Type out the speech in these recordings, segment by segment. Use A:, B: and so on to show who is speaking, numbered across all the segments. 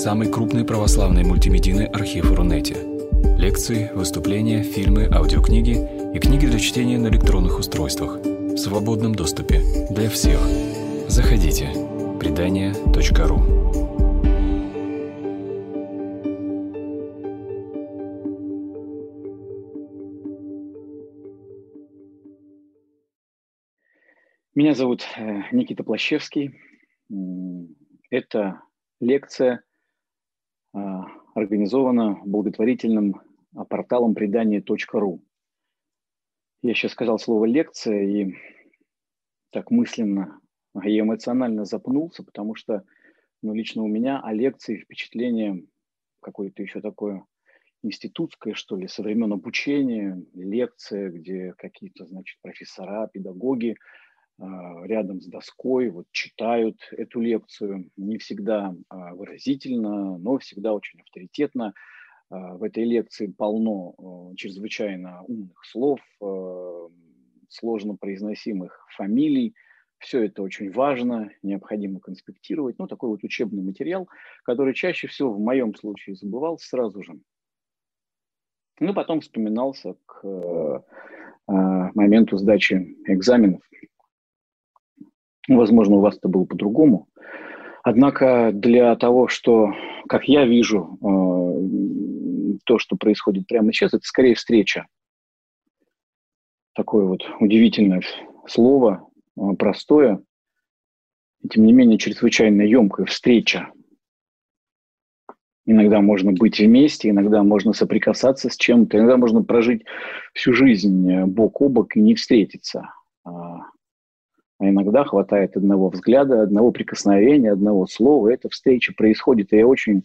A: самый крупный православный мультимедийный архив Рунете. Лекции, выступления, фильмы, аудиокниги и книги для чтения на электронных устройствах в свободном доступе для всех. Заходите. Предания.ру
B: Меня зовут э, Никита Плащевский. Это лекция организована благотворительным а, порталом предания.ру. Я сейчас сказал слово лекция и так мысленно и эмоционально запнулся, потому что ну, лично у меня о лекции впечатление какое-то еще такое институтское, что ли, со времен обучения, лекция, где какие-то, значит, профессора, педагоги рядом с доской, вот читают эту лекцию, не всегда а, выразительно, но всегда очень авторитетно. А, в этой лекции полно чрезвычайно умных слов, сложно произносимых фамилий. Все это очень важно, необходимо конспектировать. Ну, такой вот учебный материал, который чаще всего в моем случае забывался сразу же. Ну, потом вспоминался к моменту сдачи экзаменов. Возможно, у вас это было по-другому. Однако для того, что, как я вижу, э, то, что происходит прямо сейчас, это скорее встреча. Такое вот удивительное слово, э, простое, и тем не менее чрезвычайно емкая встреча. Иногда можно быть вместе, иногда можно соприкасаться с чем-то, иногда можно прожить всю жизнь э, бок о бок и не встретиться. А иногда хватает одного взгляда, одного прикосновения, одного слова. Эта встреча происходит. И я очень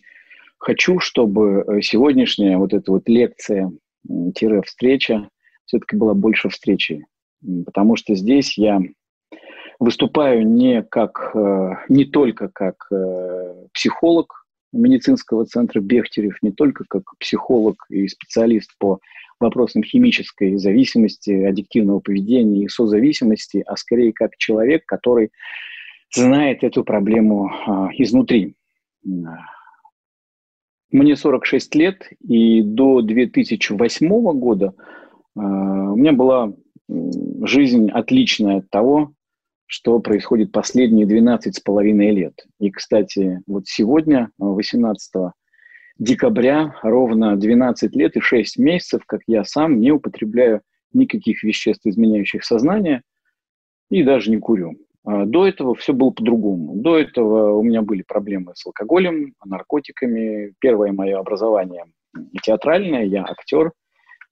B: хочу, чтобы э, сегодняшняя вот эта вот лекция-встреча все-таки была больше встречи. Потому что здесь я выступаю не, как, э, не только как э, психолог медицинского центра Бехтерев, не только как психолог и специалист по вопросам химической зависимости, аддиктивного поведения и созависимости, а скорее как человек, который знает эту проблему а, изнутри. Мне 46 лет, и до 2008 года а, у меня была жизнь отличная от того, что происходит последние 12 с половиной лет. И, кстати, вот сегодня, 18 декабря ровно 12 лет и 6 месяцев, как я сам не употребляю никаких веществ, изменяющих сознание, и даже не курю. А до этого все было по-другому. До этого у меня были проблемы с алкоголем, наркотиками. Первое мое образование театральное, я актер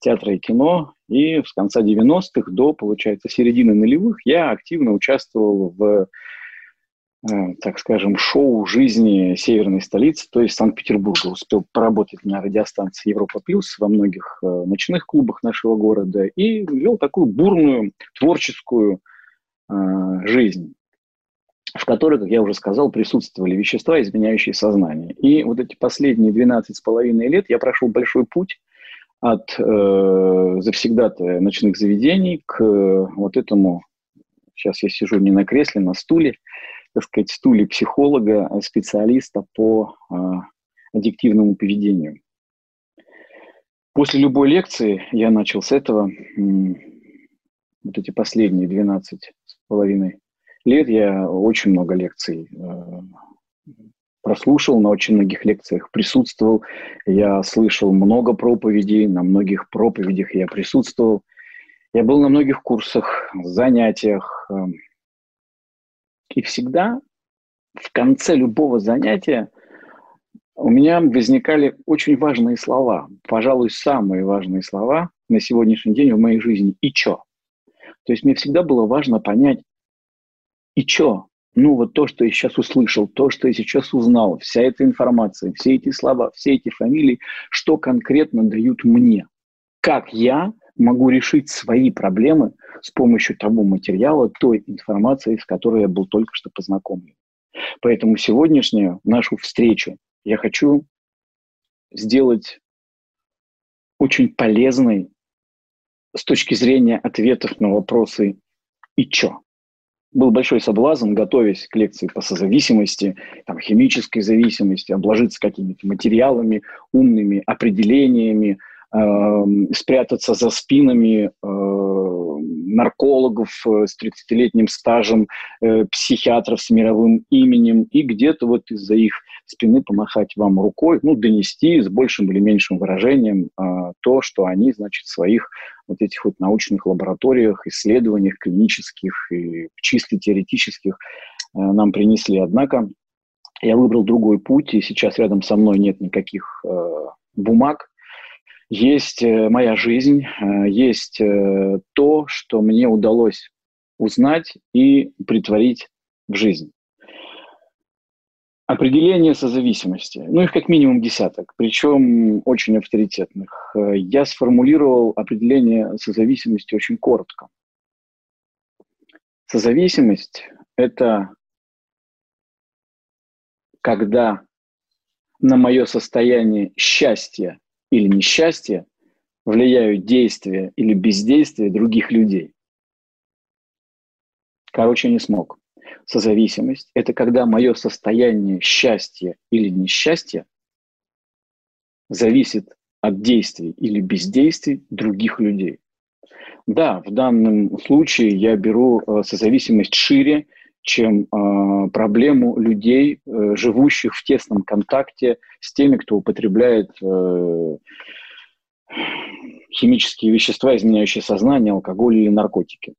B: театра и кино. И с конца 90-х до, получается, середины нулевых я активно участвовал в Э, так скажем, шоу жизни северной столицы, то есть Санкт-Петербурга. Успел поработать на радиостанции Европа Плюс во многих э, ночных клубах нашего города и вел такую бурную творческую э, жизнь, в которой, как я уже сказал, присутствовали вещества, изменяющие сознание. И вот эти последние 12 с половиной лет я прошел большой путь от э, завсегдата ночных заведений к э, вот этому, сейчас я сижу не на кресле, на стуле, так сказать, стуле психолога, а специалиста по а, аддиктивному поведению. После любой лекции я начал с этого. Вот эти последние 12 с половиной лет я очень много лекций э, прослушал, на очень многих лекциях присутствовал. Я слышал много проповедей, на многих проповедях я присутствовал. Я был на многих курсах, занятиях, э, и всегда в конце любого занятия у меня возникали очень важные слова, пожалуй, самые важные слова на сегодняшний день в моей жизни. И чё? То есть мне всегда было важно понять, и чё? Ну вот то, что я сейчас услышал, то, что я сейчас узнал, вся эта информация, все эти слова, все эти фамилии, что конкретно дают мне? Как я могу решить свои проблемы с помощью того материала, той информации, с которой я был только что познакомлен. Поэтому сегодняшнюю нашу встречу я хочу сделать очень полезной с точки зрения ответов на вопросы «и чё?». Был большой соблазн, готовясь к лекции по созависимости, там, химической зависимости, обложиться какими-то материалами, умными определениями, э, спрятаться за спинами э, наркологов э, с 30-летним стажем, э, психиатров с мировым именем, и где-то вот из-за их спины помахать вам рукой, ну, донести с большим или меньшим выражением э, то, что они, значит, в своих вот этих вот научных лабораториях, исследованиях клинических и чисто теоретических нам принесли. Однако я выбрал другой путь, и сейчас рядом со мной нет никаких бумаг, есть э, моя жизнь, э, есть э, то, что мне удалось узнать и притворить в жизнь. Определение созависимости. Ну, их как минимум десяток, причем очень авторитетных. Я сформулировал определение созависимости очень коротко. Созависимость – это когда на мое состояние счастья или несчастья влияют действия или бездействие других людей. Короче, не смог. Созависимость – это когда мое состояние счастья или несчастья зависит от действий или бездействий других людей. Да, в данном случае я беру э, созависимость шире, чем э, проблему людей, э, живущих в тесном контакте с теми, кто употребляет э, химические вещества, изменяющие сознание, алкоголь или наркотики.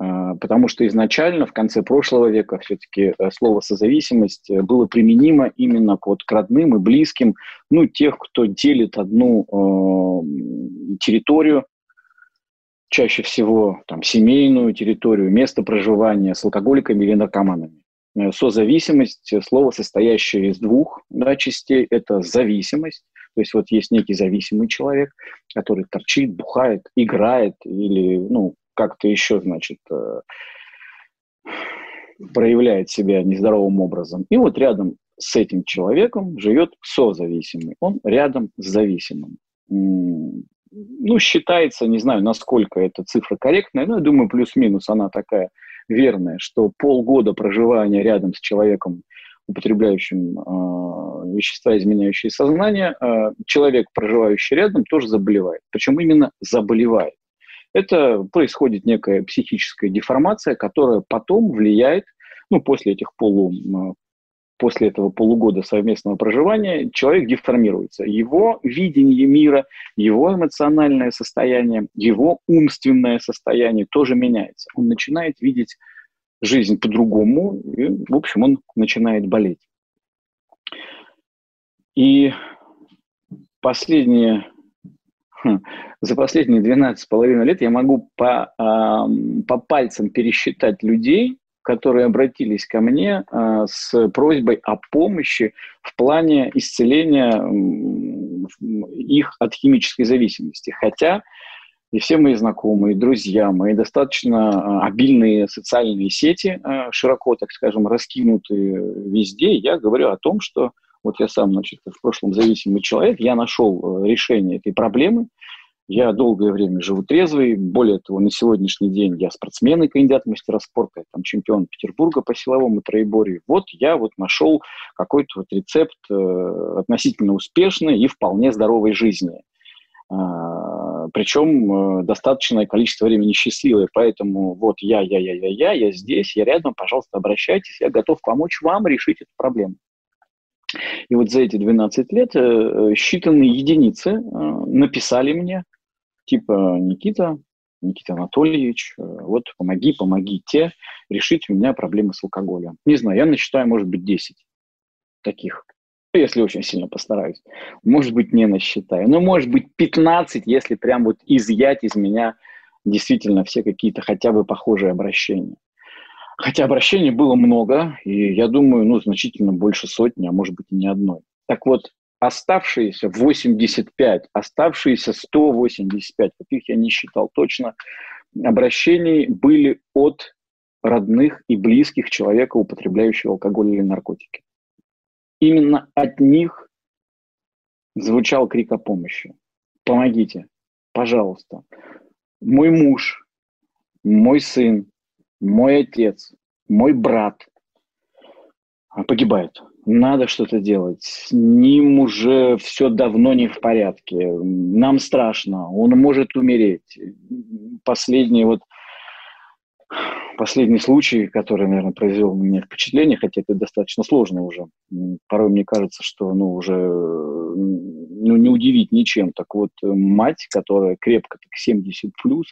B: Э, потому что изначально, в конце прошлого века, все-таки э, слово «созависимость» было применимо именно к, вот, к родным и близким, ну, тех, кто делит одну э, территорию, чаще всего там, семейную территорию, место проживания с алкоголиками или наркоманами. Э, созависимость, э, слово, состоящее из двух да, частей, это зависимость. То есть вот есть некий зависимый человек, который торчит, бухает, играет или ну, как-то еще, значит, э, проявляет себя нездоровым образом. И вот рядом с этим человеком живет созависимый. Он рядом с зависимым ну, считается, не знаю, насколько эта цифра корректная, но я думаю, плюс-минус она такая верная, что полгода проживания рядом с человеком, употребляющим э, вещества, изменяющие сознание, э, человек, проживающий рядом, тоже заболевает. Причем именно заболевает. Это происходит некая психическая деформация, которая потом влияет, ну, после этих полу, после этого полугода совместного проживания человек деформируется. Его видение мира, его эмоциональное состояние, его умственное состояние тоже меняется. Он начинает видеть жизнь по-другому, и, в общем, он начинает болеть. И последние, хм, за последние 12,5 лет я могу по, по пальцам пересчитать людей, которые обратились ко мне э, с просьбой о помощи в плане исцеления их от химической зависимости. Хотя и все мои знакомые, друзья, мои достаточно э, обильные социальные сети, э, широко, так скажем, раскинутые везде, я говорю о том, что вот я сам, значит, в прошлом зависимый человек, я нашел решение этой проблемы, я долгое время живу трезвый. Более того, на сегодняшний день я спортсмен и кандидат мастера спорта, там чемпион Петербурга по силовому троеборью. Вот я вот нашел какой-то вот рецепт э, относительно успешной и вполне здоровой жизни. А, причем э, достаточное количество времени счастливое. Поэтому вот я, я, я, я, я, я здесь, я рядом, пожалуйста, обращайтесь, я готов помочь вам решить эту проблему. И вот за эти 12 лет э, считанные единицы э, написали мне, типа Никита, Никита Анатольевич, э, вот помоги, помогите решить у меня проблемы с алкоголем. Не знаю, я насчитаю, может быть, 10 таких, если очень сильно постараюсь. Может быть, не насчитаю. Но может быть 15, если прям вот изъять из меня действительно все какие-то хотя бы похожие обращения. Хотя обращений было много, и я думаю, ну, значительно больше сотни, а может быть и не одной. Так вот, оставшиеся 85, оставшиеся 185, каких я не считал точно, обращений были от родных и близких человека, употребляющего алкоголь или наркотики. Именно от них звучал крик о помощи. Помогите, пожалуйста. Мой муж, мой сын, мой отец, мой брат погибает. Надо что-то делать. С ним уже все давно не в порядке. Нам страшно. Он может умереть. Последний вот последний случай, который, наверное, произвел на меня впечатление, хотя это достаточно сложно уже. Порой мне кажется, что ну, уже ну, не удивить ничем. Так вот, мать, которая крепко так 70 плюс,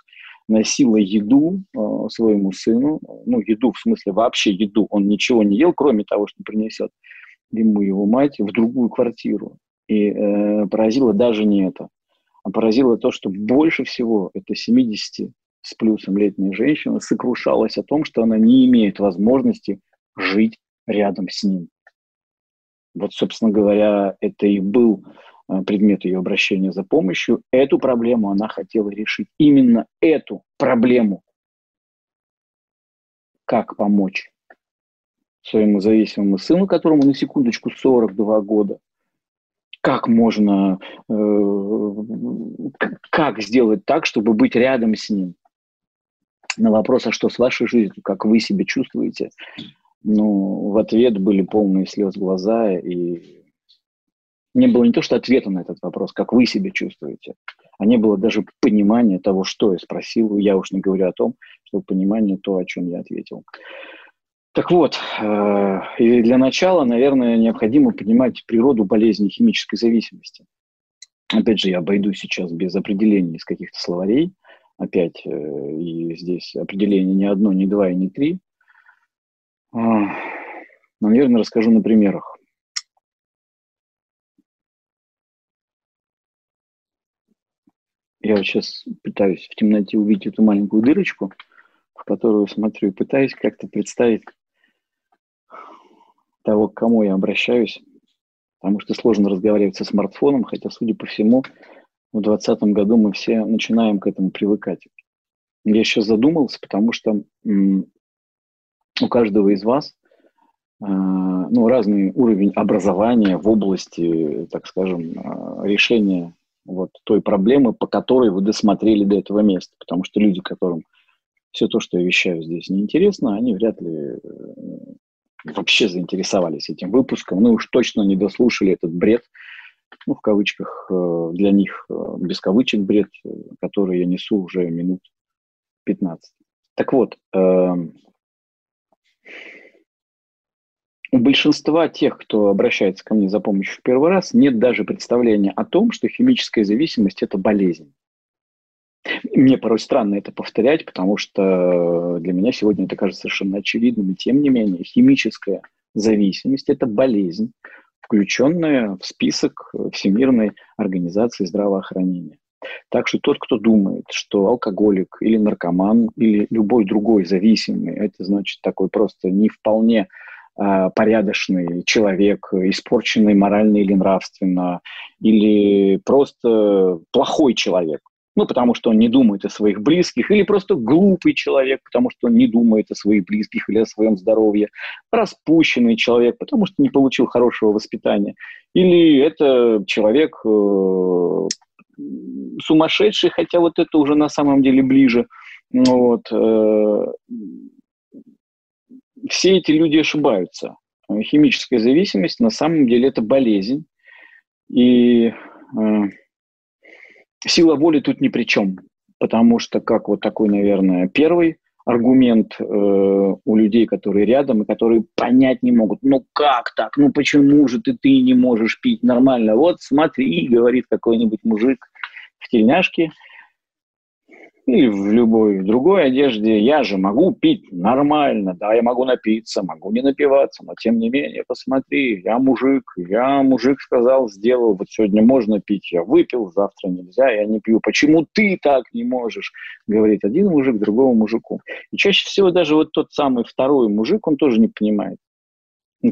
B: носила еду э, своему сыну, ну, еду в смысле вообще еду, он ничего не ел, кроме того, что принесет ему его мать, в другую квартиру. И э, поразило даже не это, а поразило то, что больше всего это 70 с плюсом летняя женщина сокрушалась о том, что она не имеет возможности жить рядом с ним. Вот, собственно говоря, это и был э, предмет ее обращения за помощью. Эту проблему она хотела решить. Именно эту проблему. Как помочь своему зависимому сыну, которому на секундочку 42 года. Как можно, э, как сделать так, чтобы быть рядом с ним? на вопрос, а что с вашей жизнью, как вы себя чувствуете, ну, в ответ были полные слез глаза, и не было не то, что ответа на этот вопрос, как вы себя чувствуете, а не было даже понимания того, что я спросил, я уж не говорю о том, что понимание то, о чем я ответил. Так вот, э, и для начала, наверное, необходимо понимать природу болезни химической зависимости. Опять же, я обойду сейчас без определений из каких-то словарей, опять, э, и здесь определение не одно, не два и не три. А, наверное, расскажу на примерах. Я вот сейчас пытаюсь в темноте увидеть эту маленькую дырочку, в которую смотрю, пытаюсь как-то представить того, к кому я обращаюсь, потому что сложно разговаривать со смартфоном, хотя, судя по всему, в 2020 году мы все начинаем к этому привыкать. Я сейчас задумался, потому что у каждого из вас а, ну, разный уровень образования в области, так скажем, а, решения вот той проблемы, по которой вы досмотрели до этого места. Потому что люди, которым все то, что я вещаю здесь, неинтересно, они вряд ли э, вообще заинтересовались этим выпуском. Ну уж точно не дослушали этот бред, ну, в кавычках, э, для них, э, без кавычек бред, э, который я несу уже минут 15. Так вот, эм, у большинства тех, кто обращается ко мне за помощью в первый раз, нет даже представления о том, что химическая зависимость – это болезнь. Мне порой странно это повторять, потому что для меня сегодня это кажется совершенно очевидным. Тем не менее, химическая зависимость – это болезнь, включенная в список Всемирной организации здравоохранения. Так что тот, кто думает, что алкоголик или наркоман или любой другой зависимый, это значит такой просто не вполне э, порядочный человек, испорченный морально или нравственно, или просто плохой человек, ну, потому что он не думает о своих близких, или просто глупый человек, потому что он не думает о своих близких или о своем здоровье, распущенный человек, потому что не получил хорошего воспитания, или это человек э, сумасшедший, хотя вот это уже на самом деле ближе. Вот, э, все эти люди ошибаются. Химическая зависимость на самом деле это болезнь, и э, сила воли тут ни при чем, потому что как вот такой, наверное, первый аргумент э, у людей, которые рядом и которые понять не могут, ну как так, ну почему же ты, ты не можешь пить нормально? Вот смотри, говорит какой-нибудь мужик в тельняшке, или в любой другой одежде, я же могу пить нормально, да, я могу напиться, могу не напиваться, но тем не менее, посмотри, я мужик, я мужик сказал, сделал, вот сегодня можно пить, я выпил, завтра нельзя, я не пью. Почему ты так не можешь? Говорит один мужик другому мужику. И чаще всего даже вот тот самый второй мужик, он тоже не понимает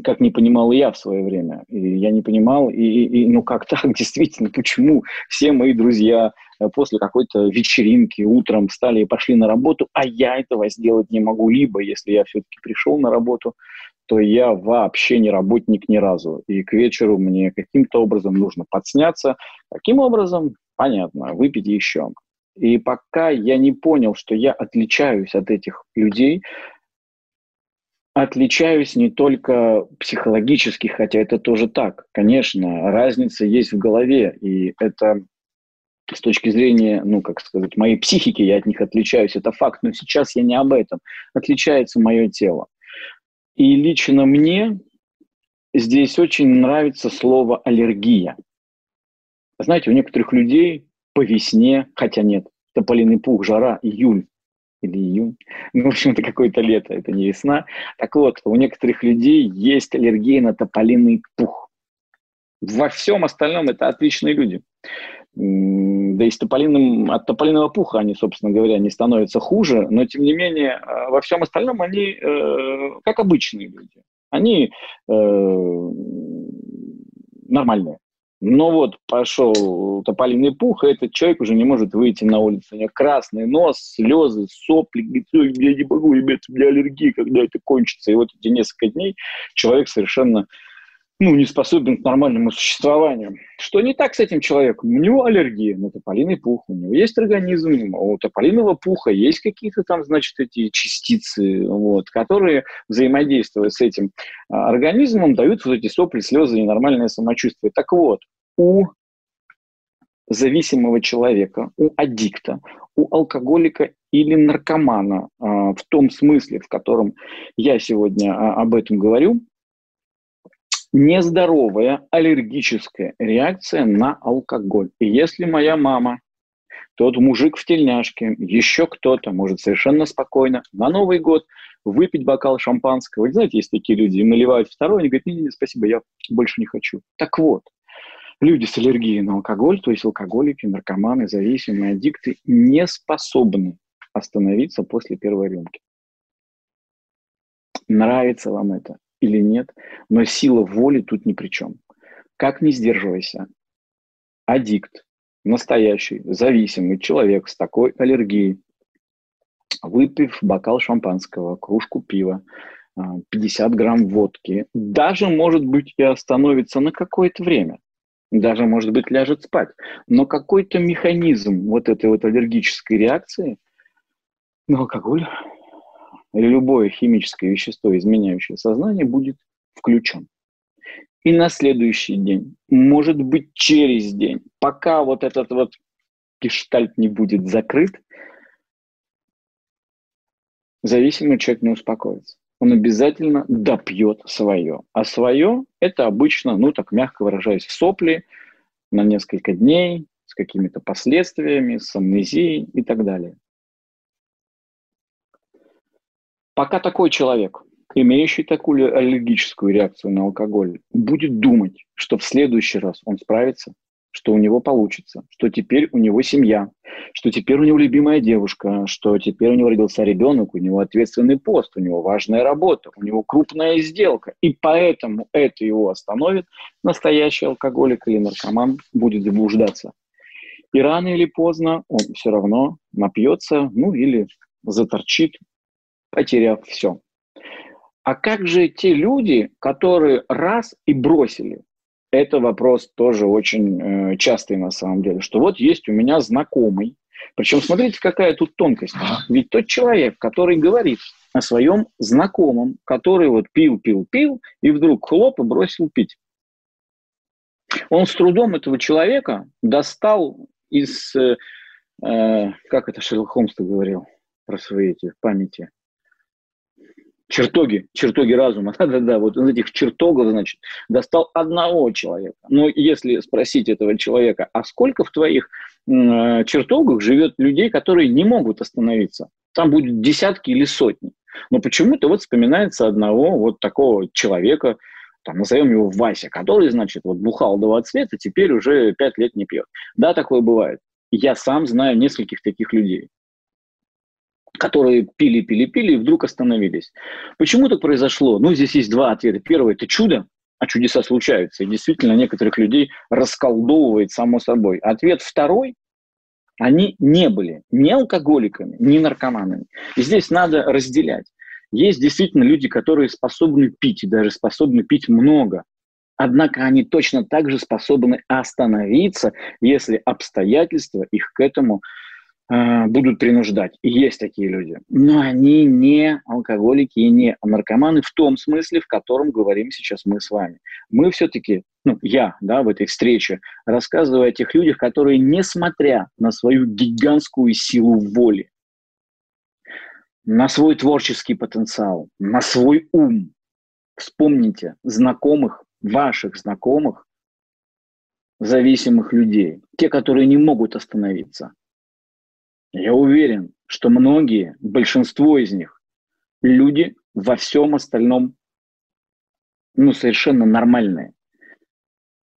B: как не понимал и я в свое время. И я не понимал, и, и ну как так, действительно, почему все мои друзья после какой-то вечеринки утром встали и пошли на работу, а я этого сделать не могу. Либо, если я все-таки пришел на работу, то я вообще не работник ни разу. И к вечеру мне каким-то образом нужно подсняться. Каким образом? Понятно, выпить еще. И пока я не понял, что я отличаюсь от этих людей, отличаюсь не только психологически, хотя это тоже так. Конечно, разница есть в голове, и это с точки зрения, ну, как сказать, моей психики я от них отличаюсь, это факт, но сейчас я не об этом. Отличается мое тело. И лично мне здесь очень нравится слово аллергия. Знаете, у некоторых людей по весне, хотя нет, тополиный пух, жара, июль или июнь, ну, в общем, это какое-то лето, это не весна. Так вот, у некоторых людей есть аллергия на тополиный пух. Во всем остальном это отличные люди. Да и с тополиным, от тополиного пуха они, собственно говоря, не становятся хуже, но тем не менее э, во всем остальном они э, как обычные люди. Они э, нормальные. Но вот пошел тополиный пух, и этот человек уже не может выйти на улицу. У него красный нос, слезы, сопли. Говорит, я не могу, ребят, у меня аллергия, когда это кончится. И вот эти несколько дней человек совершенно ну, не способен к нормальному существованию. Что не так с этим человеком? У него аллергия на тополиный пух, у него есть организм, у тополиного пуха есть какие-то там, значит, эти частицы, вот, которые, взаимодействуя с этим а, организмом, дают вот эти сопли, слезы, ненормальное самочувствие. Так вот, у зависимого человека, у аддикта, у алкоголика или наркомана, а, в том смысле, в котором я сегодня а, об этом говорю, нездоровая аллергическая реакция на алкоголь. И если моя мама, тот мужик в тельняшке, еще кто-то может совершенно спокойно на Новый год выпить бокал шампанского. Вы знаете, есть такие люди, им наливают второй, они говорят, не-не-не, спасибо, я больше не хочу. Так вот, люди с аллергией на алкоголь, то есть алкоголики, наркоманы, зависимые, аддикты, не способны остановиться после первой рюмки. Нравится вам это или нет, но сила воли тут ни при чем. Как не сдерживайся, аддикт, настоящий, зависимый человек с такой аллергией, выпив бокал шампанского, кружку пива, 50 а, грамм водки, даже, может быть, и остановится на какое-то время. Даже, может быть, ляжет спать. Но какой-то механизм вот этой вот аллергической реакции на алкоголь или любое химическое вещество, изменяющее сознание, будет включен. И на следующий день, может быть, через день, пока вот этот вот гештальт не будет закрыт, зависимый человек не успокоится. Он обязательно допьет свое. А свое – это обычно, ну так мягко выражаясь, сопли на несколько дней с какими-то последствиями, с амнезией и так далее. Пока такой человек, имеющий такую аллергическую реакцию на алкоголь, будет думать, что в следующий раз он справится, что у него получится, что теперь у него семья, что теперь у него любимая девушка, что теперь у него родился ребенок, у него ответственный пост, у него важная работа, у него крупная сделка. И поэтому это его остановит, настоящий алкоголик или наркоман будет заблуждаться. И рано или поздно он все равно напьется, ну или заторчит потеряв все. А как же те люди, которые раз и бросили? Это вопрос тоже очень э, частый на самом деле, что вот есть у меня знакомый, причем смотрите, какая тут тонкость. Ведь тот человек, который говорит о своем знакомом, который вот пил, пил, пил, и вдруг хлоп и бросил пить. Он с трудом этого человека достал из, э, э, как это Шерлок Холмс говорил про свои эти памяти, чертоги, чертоги разума, да-да-да, вот из этих чертогов, значит, достал одного человека. Но если спросить этого человека, а сколько в твоих э, чертогах живет людей, которые не могут остановиться? Там будет десятки или сотни. Но почему-то вот вспоминается одного вот такого человека, там, назовем его Вася, который, значит, вот бухал до цвета, теперь уже пять лет не пьет. Да, такое бывает. Я сам знаю нескольких таких людей которые пили, пили, пили и вдруг остановились. Почему так произошло? Ну, здесь есть два ответа. Первый – это чудо, а чудеса случаются. И действительно некоторых людей расколдовывает само собой. Ответ второй – они не были ни алкоголиками, ни наркоманами. И здесь надо разделять. Есть действительно люди, которые способны пить, и даже способны пить много. Однако они точно так же способны остановиться, если обстоятельства их к этому будут принуждать. И есть такие люди. Но они не алкоголики и не наркоманы в том смысле, в котором говорим сейчас мы с вами. Мы все-таки, ну, я, да, в этой встрече рассказываю о тех людях, которые, несмотря на свою гигантскую силу воли, на свой творческий потенциал, на свой ум, вспомните знакомых, ваших знакомых, зависимых людей, те, которые не могут остановиться. Я уверен, что многие, большинство из них, люди во всем остальном, ну, совершенно нормальные.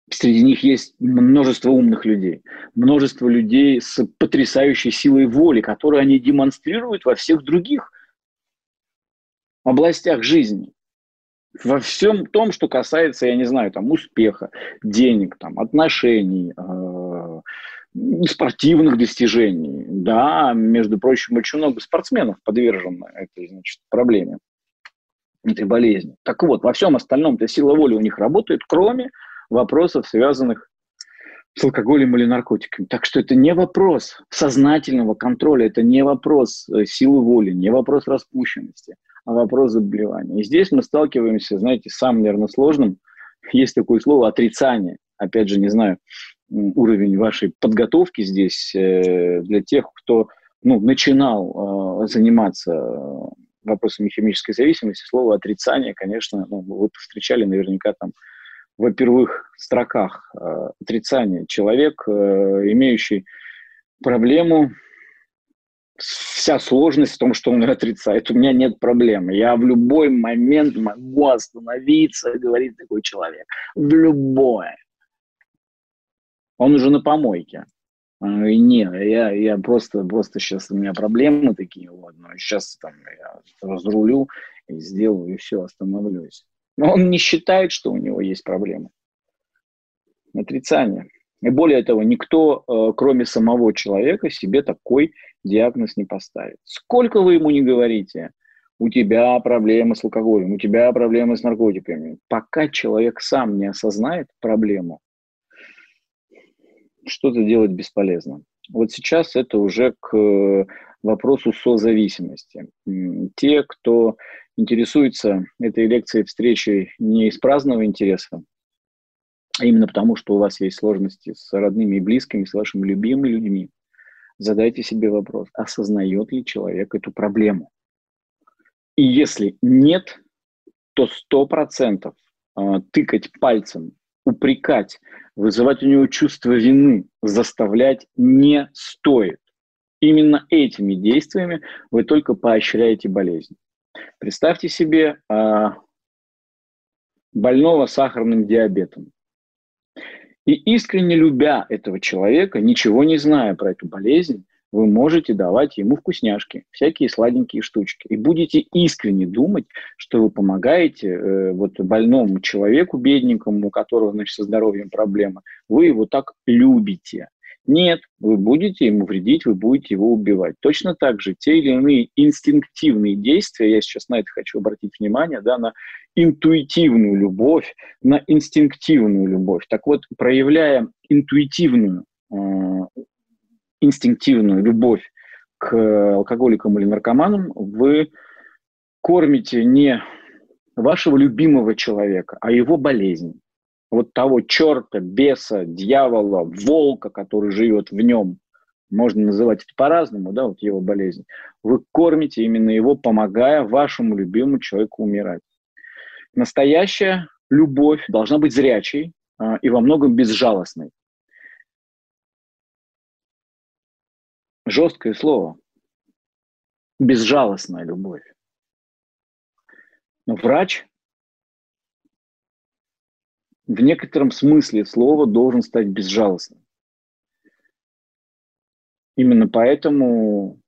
B: Среди них есть множество умных людей, множество людей с потрясающей силой воли, которые они демонстрируют во всех других областях жизни во всем том, что касается, я не знаю, там, успеха, денег, там, отношений, э, спортивных достижений. Да, между прочим, очень много спортсменов подвержены этой, значит, проблеме, этой болезни. Так вот, во всем остальном-то сила воли у них работает, кроме вопросов, связанных с алкоголем или наркотиками. Так что это не вопрос сознательного контроля, это не вопрос э, силы воли, не вопрос распущенности а вопрос заболевания. И здесь мы сталкиваемся, знаете, с самым, наверное, сложным. Есть такое слово отрицание. Опять же, не знаю, уровень вашей подготовки здесь э, для тех, кто ну, начинал э, заниматься вопросами химической зависимости, слово отрицание, конечно, ну, вы встречали наверняка там во первых строках э, отрицание. Человек, э, имеющий проблему вся сложность в том, что он отрицает. У меня нет проблемы. Я в любой момент могу остановиться, говорит такой человек. В любое. Он уже на помойке. И не, я, я просто, просто сейчас у меня проблемы такие, вот, но сейчас там я разрулю и сделаю, и все, остановлюсь. Но он не считает, что у него есть проблемы. Отрицание. И более того, никто, э, кроме самого человека, себе такой диагноз не поставит. Сколько вы ему не говорите, у тебя проблемы с алкоголем, у тебя проблемы с наркотиками, пока человек сам не осознает проблему, что-то делать бесполезно. Вот сейчас это уже к вопросу созависимости. Те, кто интересуется этой лекцией встречей не из праздного интереса, а именно потому, что у вас есть сложности с родными и близкими, с вашими любимыми людьми, задайте себе вопрос, осознает ли человек эту проблему. И если нет, то сто процентов а, тыкать пальцем, упрекать, вызывать у него чувство вины, заставлять не стоит. Именно этими действиями вы только поощряете болезнь. Представьте себе а, больного сахарным диабетом. И искренне любя этого человека, ничего не зная про эту болезнь, вы можете давать ему вкусняшки, всякие сладенькие штучки. И будете искренне думать, что вы помогаете э, вот больному человеку, бедненькому, у которого, значит, со здоровьем проблемы. Вы его так любите. Нет, вы будете ему вредить, вы будете его убивать. Точно так же те или иные инстинктивные действия, я сейчас на это хочу обратить внимание, да, на интуитивную любовь, на инстинктивную любовь. Так вот, проявляя интуитивную, э, инстинктивную любовь к алкоголикам или наркоманам, вы кормите не вашего любимого человека, а его болезнь вот того черта, беса, дьявола, волка, который живет в нем, можно называть это по-разному, да, вот его болезнь, вы кормите именно его, помогая вашему любимому человеку умирать. Настоящая любовь должна быть зрячей а, и во многом безжалостной. Жесткое слово. Безжалостная любовь. Но врач в некотором смысле слова должен стать безжалостным. Именно поэтому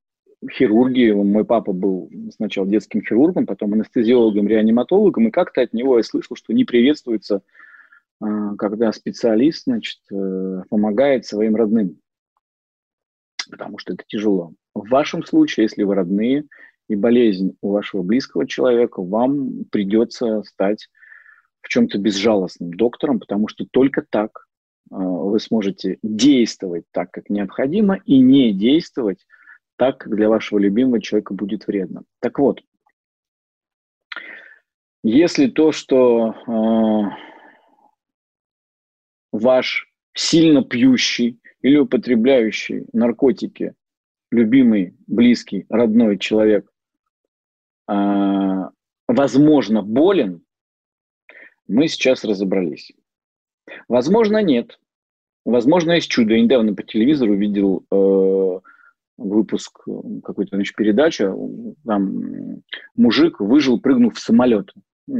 B: хирурги, мой папа был сначала детским хирургом, потом анестезиологом, реаниматологом, и как-то от него я слышал, что не приветствуется, а, когда специалист значит, э, помогает своим родным, потому что это тяжело. В вашем случае, если вы родные, и болезнь у вашего близкого человека, вам придется стать в чем-то безжалостным доктором, потому что только так вы сможете действовать так, как необходимо, и не действовать так, как для вашего любимого человека будет вредно. Так вот, если то, что э, ваш сильно пьющий или употребляющий наркотики любимый, близкий, родной человек, э, возможно, болен, мы сейчас разобрались. Возможно, нет. Возможно, есть чудо. Я недавно по телевизору видел э, выпуск какой-то значит, передачи. Там мужик выжил, прыгнув в самолет.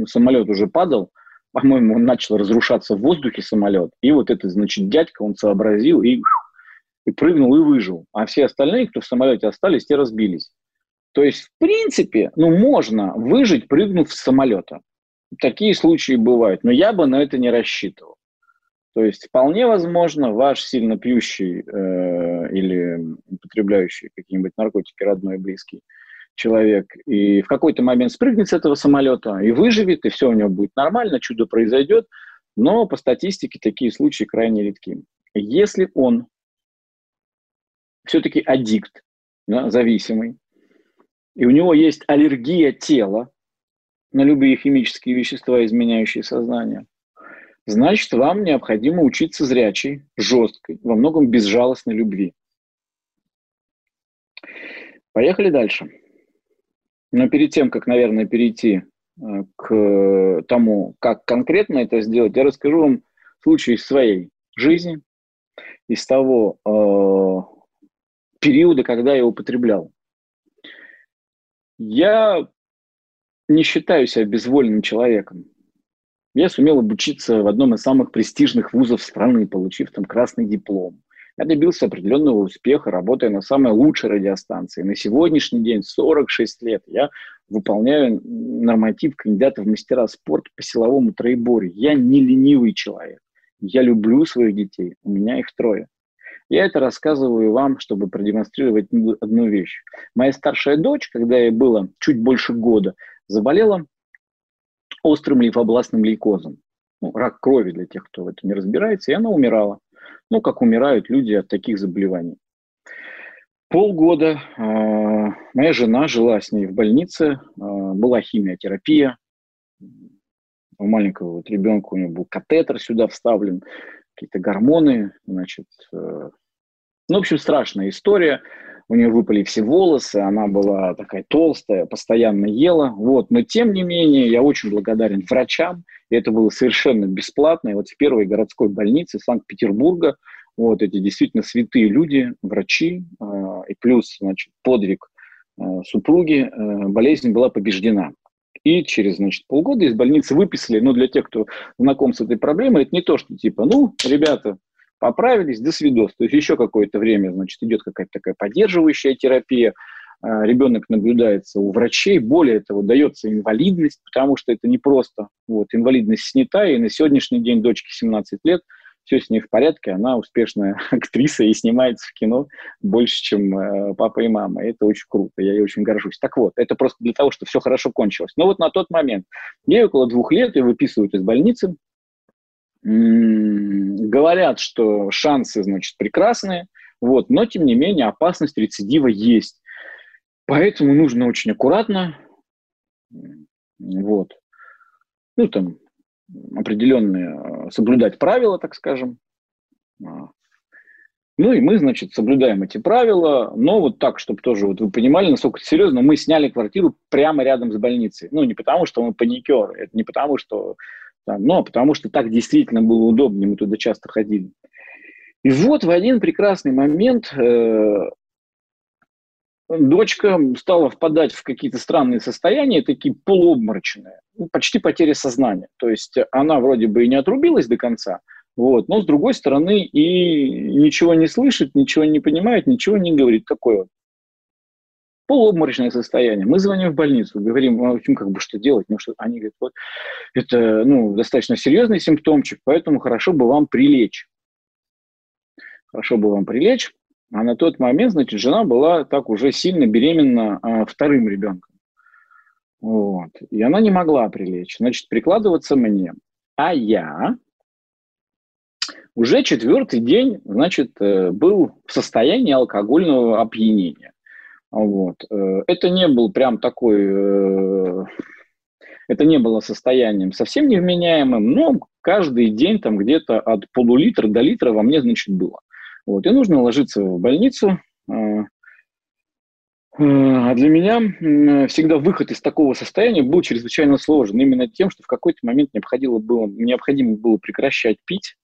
B: Самолет уже падал, по-моему, он начал разрушаться в воздухе самолет. И вот этот, значит, дядька, он сообразил и, и прыгнул и выжил. А все остальные, кто в самолете остались, те разбились. То есть, в принципе, ну, можно выжить, прыгнув с самолета. Такие случаи бывают, но я бы на это не рассчитывал. То есть вполне возможно, ваш сильно пьющий э, или употребляющий какие-нибудь наркотики родной и близкий человек и в какой-то момент спрыгнет с этого самолета и выживет, и все у него будет нормально, чудо произойдет, но по статистике такие случаи крайне редки. Если он все-таки аддикт, да, зависимый, и у него есть аллергия тела, на любые химические вещества, изменяющие сознание, значит, вам необходимо учиться зрячей, жесткой, во многом безжалостной любви. Поехали дальше. Но перед тем, как, наверное, перейти э, к тому, как конкретно это сделать, я расскажу вам случай из своей жизни, из того э, периода, когда я употреблял. Я не считаю себя безвольным человеком. Я сумел обучиться в одном из самых престижных вузов страны, получив там красный диплом. Я добился определенного успеха, работая на самой лучшей радиостанции. На сегодняшний день, 46 лет, я выполняю норматив кандидата в мастера спорта по силовому троеборью. Я не ленивый человек. Я люблю своих детей. У меня их трое. Я это рассказываю вам, чтобы продемонстрировать одну вещь. Моя старшая дочь, когда ей было чуть больше года, заболела острым лимфобластным лейкозом. Ну, рак крови для тех, кто в этом не разбирается, и она умирала. Ну, как умирают люди от таких заболеваний. Полгода э, моя жена жила с ней в больнице, э, была химиотерапия. У маленького вот ребенка у него был катетер сюда вставлен, какие-то гормоны, значит. Э, ну, в общем, страшная история у нее выпали все волосы, она была такая толстая, постоянно ела. Вот. Но тем не менее, я очень благодарен врачам, и это было совершенно бесплатно. И вот в первой городской больнице Санкт-Петербурга вот эти действительно святые люди, врачи, э, и плюс, значит, подвиг э, супруги, э, болезнь была побеждена. И через, значит, полгода из больницы выписали, ну, для тех, кто знаком с этой проблемой, это не то, что типа, ну, ребята, поправились, до свидос. То есть еще какое-то время, значит, идет какая-то такая поддерживающая терапия, а, ребенок наблюдается у врачей, более того, дается инвалидность, потому что это не просто вот, инвалидность снята, и на сегодняшний день дочке 17 лет, все с ней в порядке, она успешная актриса и снимается в кино больше, чем э, папа и мама. Это очень круто, я ей очень горжусь. Так вот, это просто для того, чтобы все хорошо кончилось. Но вот на тот момент, ей около двух лет, ее выписывают из больницы, говорят, что шансы, значит, прекрасные, вот, но, тем не менее, опасность рецидива есть. Поэтому нужно очень аккуратно, вот, ну, там, определенные, э, соблюдать правила, так скажем. А. Ну и мы, значит, соблюдаем эти правила, но вот так, чтобы тоже вот вы понимали, насколько серьезно, мы сняли квартиру прямо рядом с больницей. Ну, не потому, что мы паникеры, это не потому, что там, но потому что так действительно было удобнее, мы туда часто ходили. И вот в один прекрасный момент э, дочка стала впадать в какие-то странные состояния, такие полуобморочные, ну, почти потеря сознания. То есть она вроде бы и не отрубилась до конца, вот, но с другой стороны и ничего не слышит, ничего не понимает, ничего не говорит. Такое вот полуобморочное состояние. Мы звоним в больницу, говорим, в общем, как бы что делать? Ну, что? Они говорят, вот, это ну, достаточно серьезный симптомчик, поэтому хорошо бы вам прилечь. Хорошо бы вам прилечь. А на тот момент, значит, жена была так уже сильно беременна а, вторым ребенком. Вот. И она не могла прилечь. Значит, прикладываться мне. А я уже четвертый день, значит, э, был в состоянии алкогольного опьянения. Вот. Э, это не был прям такой, э, это не было состоянием совсем невменяемым, но каждый день там где-то от полулитра до литра во мне, значит, было. Вот. И нужно ложиться в больницу, а для меня всегда выход из такого состояния был чрезвычайно сложен. Именно тем, что в какой-то момент необходимо было, необходимо было прекращать пить.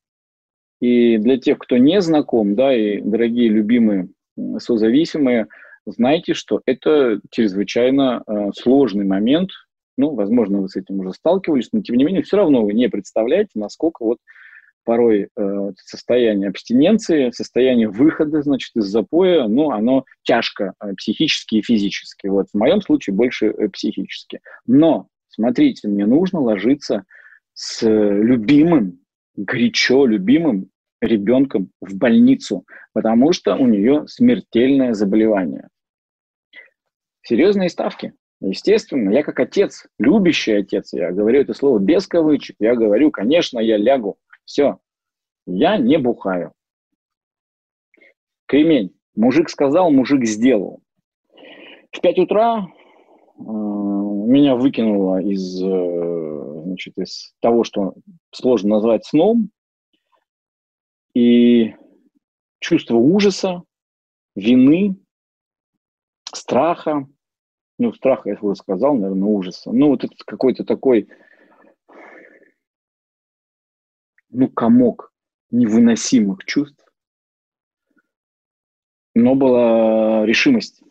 B: И для тех, кто не знаком, да, и дорогие любимые созависимые, знайте, что это чрезвычайно э, сложный момент. Ну, возможно, вы с этим уже сталкивались, но тем не менее, все равно вы не представляете, насколько вот порой э, состояние абстиненции, состояние выхода, значит, из запоя, ну, оно тяжко э, психически и физически. Вот в моем случае больше э, психически. Но, смотрите, мне нужно ложиться с любимым, горячо любимым ребенком в больницу, потому что у нее смертельное заболевание. Серьезные ставки. Естественно, я как отец, любящий отец, я говорю это слово без кавычек, я говорю, конечно, я лягу все, я не бухаю. Кремень. Мужик сказал, мужик сделал. В 5 утра э, меня выкинуло из, э, значит, из того, что сложно назвать сном, и чувство ужаса, вины, страха, ну, страха я уже сказал, наверное, ужаса. Ну, вот это какой-то такой ну, комок невыносимых чувств. Но была решимость.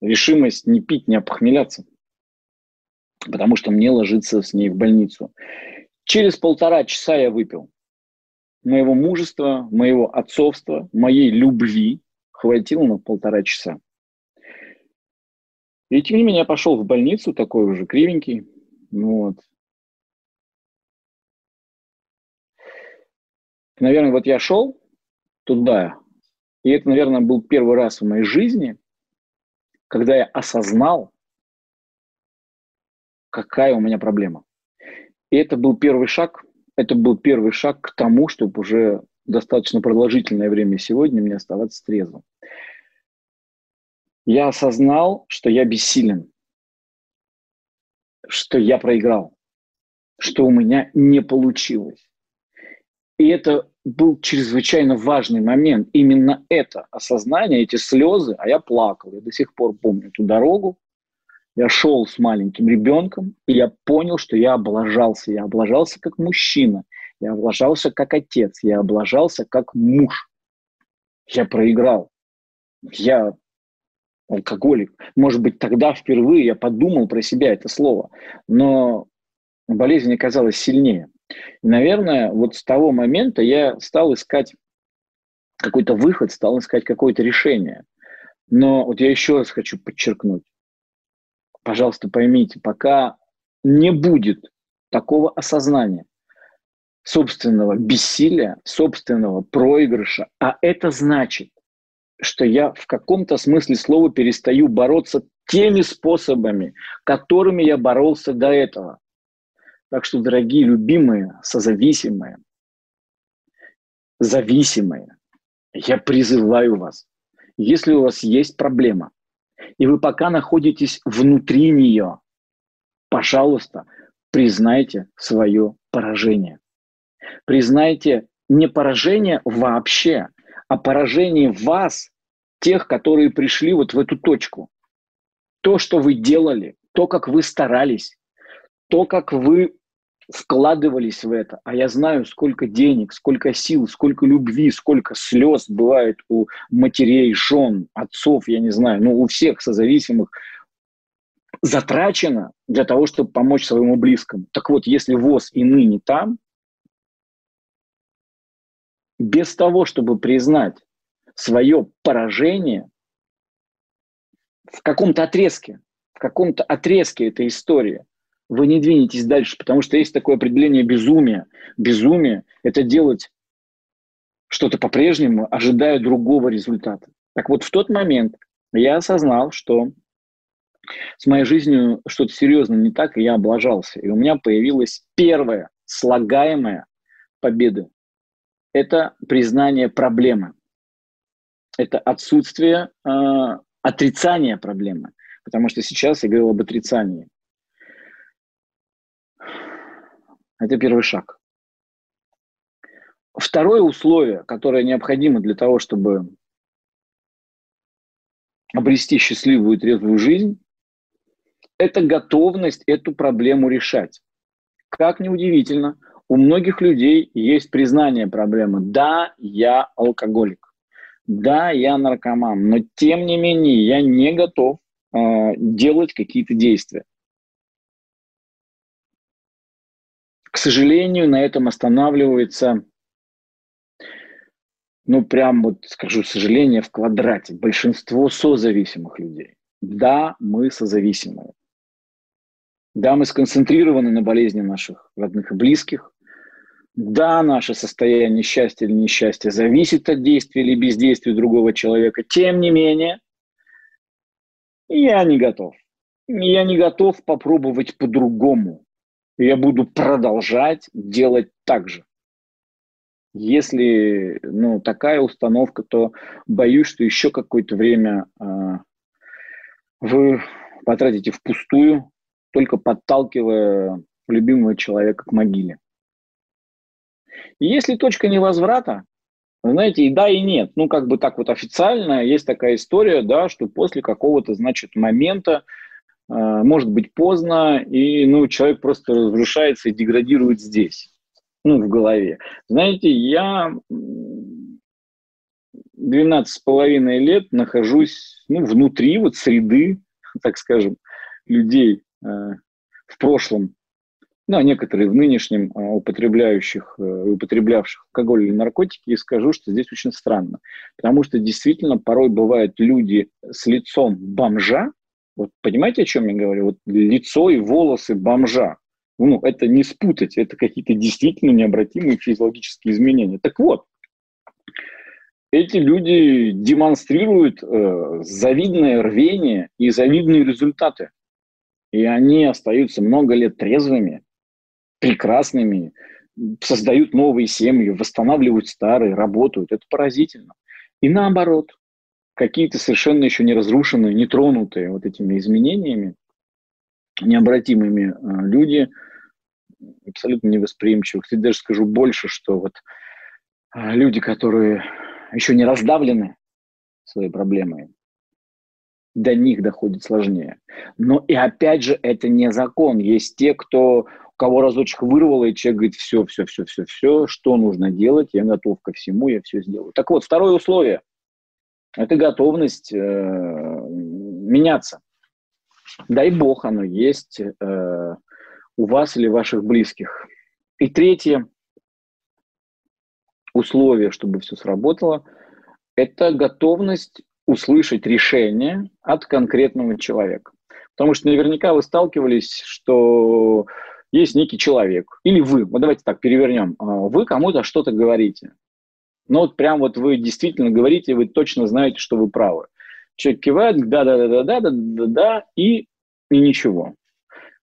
B: Решимость не пить, не опохмеляться. Потому что мне ложиться с ней в больницу. Через полтора часа я выпил. Моего мужества, моего отцовства, моей любви хватило на полтора часа. И тем не менее я пошел в больницу, такой уже кривенький. Вот. наверное, вот я шел туда, и это, наверное, был первый раз в моей жизни, когда я осознал, какая у меня проблема. И это был первый шаг, это был первый шаг к тому, чтобы уже достаточно продолжительное время сегодня мне оставаться трезвым. Я осознал, что я бессилен, что я проиграл, что у меня не получилось. И это был чрезвычайно важный момент. Именно это осознание, эти слезы, а я плакал. Я до сих пор помню эту дорогу. Я шел с маленьким ребенком, и я понял, что я облажался. Я облажался как мужчина, я облажался как отец, я облажался как муж. Я проиграл. Я алкоголик. Может быть, тогда впервые я подумал про себя это слово, но болезнь оказалась сильнее. И, наверное, вот с того момента я стал искать какой-то выход, стал искать какое-то решение. Но вот я еще раз хочу подчеркнуть. Пожалуйста, поймите, пока не будет такого осознания собственного бессилия, собственного проигрыша, а это значит, что я в каком-то смысле слова перестаю бороться теми способами, которыми я боролся до этого. Так что, дорогие, любимые, созависимые, зависимые, я призываю вас, если у вас есть проблема, и вы пока находитесь внутри нее, пожалуйста, признайте свое поражение. Признайте не поражение вообще, а поражение вас, тех, которые пришли вот в эту точку. То, что вы делали, то, как вы старались, то, как вы вкладывались в это, а я знаю, сколько денег, сколько сил, сколько любви, сколько слез бывает у матерей, жен, отцов, я не знаю, ну, у всех созависимых затрачено для того, чтобы помочь своему близкому. Так вот, если ВОЗ и ныне там, без того, чтобы признать свое поражение в каком-то отрезке, в каком-то отрезке этой истории – вы не двинетесь дальше, потому что есть такое определение безумия. Безумие – это делать что-то по-прежнему, ожидая другого результата. Так вот, в тот момент я осознал, что с моей жизнью что-то серьезно не так, и я облажался. И у меня появилась первая слагаемая победа. это признание проблемы. Это отсутствие э, отрицания проблемы. Потому что сейчас я говорил об отрицании. Это первый шаг. Второе условие, которое необходимо для того, чтобы обрести счастливую и трезвую жизнь, это готовность эту проблему решать. Как ни удивительно, у многих людей есть признание проблемы. Да, я алкоголик. Да, я наркоман. Но тем не менее я не готов э, делать какие-то действия. К сожалению, на этом останавливается, ну прям вот скажу сожаление в квадрате, большинство созависимых людей. Да, мы созависимые. Да, мы сконцентрированы на болезни наших родных и близких. Да, наше состояние счастья или несчастья зависит от действия или бездействия другого человека. Тем не менее, я не готов. Я не готов попробовать по-другому. Я буду продолжать делать так же. Если ну, такая установка, то боюсь, что еще какое-то время э, вы потратите впустую, только подталкивая любимого человека к могиле. И если точка невозврата, знаете, и да, и нет. Ну, как бы так вот официально есть такая история, да, что после какого-то, значит, момента, э, может быть поздно, и, ну, человек просто разрушается и деградирует здесь, ну, в голове. Знаете, я 12 с половиной лет нахожусь, ну, внутри вот среды, так скажем, людей, Э, в прошлом, ну, а некоторые в нынешнем э, употребляющих, э, употреблявших алкоголь или наркотики, и скажу, что здесь очень странно. Потому что действительно порой бывают люди с лицом бомжа, вот понимаете, о чем я говорю? Вот лицо и волосы бомжа. Ну, это не спутать, это какие-то действительно необратимые физиологические изменения. Так вот, эти люди демонстрируют э, завидное рвение и завидные результаты и они остаются много лет трезвыми, прекрасными, создают новые семьи, восстанавливают старые, работают. Это поразительно. И наоборот, какие-то совершенно еще не разрушенные, не тронутые вот этими изменениями, необратимыми э, люди абсолютно невосприимчивы. Кстати, даже скажу больше, что вот э, люди, которые еще не раздавлены своей проблемой, до них доходит сложнее. Но и опять же, это не закон. Есть те, кто, кого разочек вырвало, и человек говорит, все, все, все, все, все, что нужно делать, я готов ко всему, я все сделаю. Так вот, второе условие – это готовность э, меняться. Дай бог оно есть э, у вас или ваших близких. И третье условие, чтобы все сработало, это готовность услышать решение от конкретного человека. Потому что наверняка вы сталкивались, что есть некий человек, или вы, вот давайте так перевернем, а, вы кому-то что-то говорите. Но вот прям вот вы действительно говорите, вы точно знаете, что вы правы. Человек кивает, да-да-да-да-да-да-да, и, и ничего.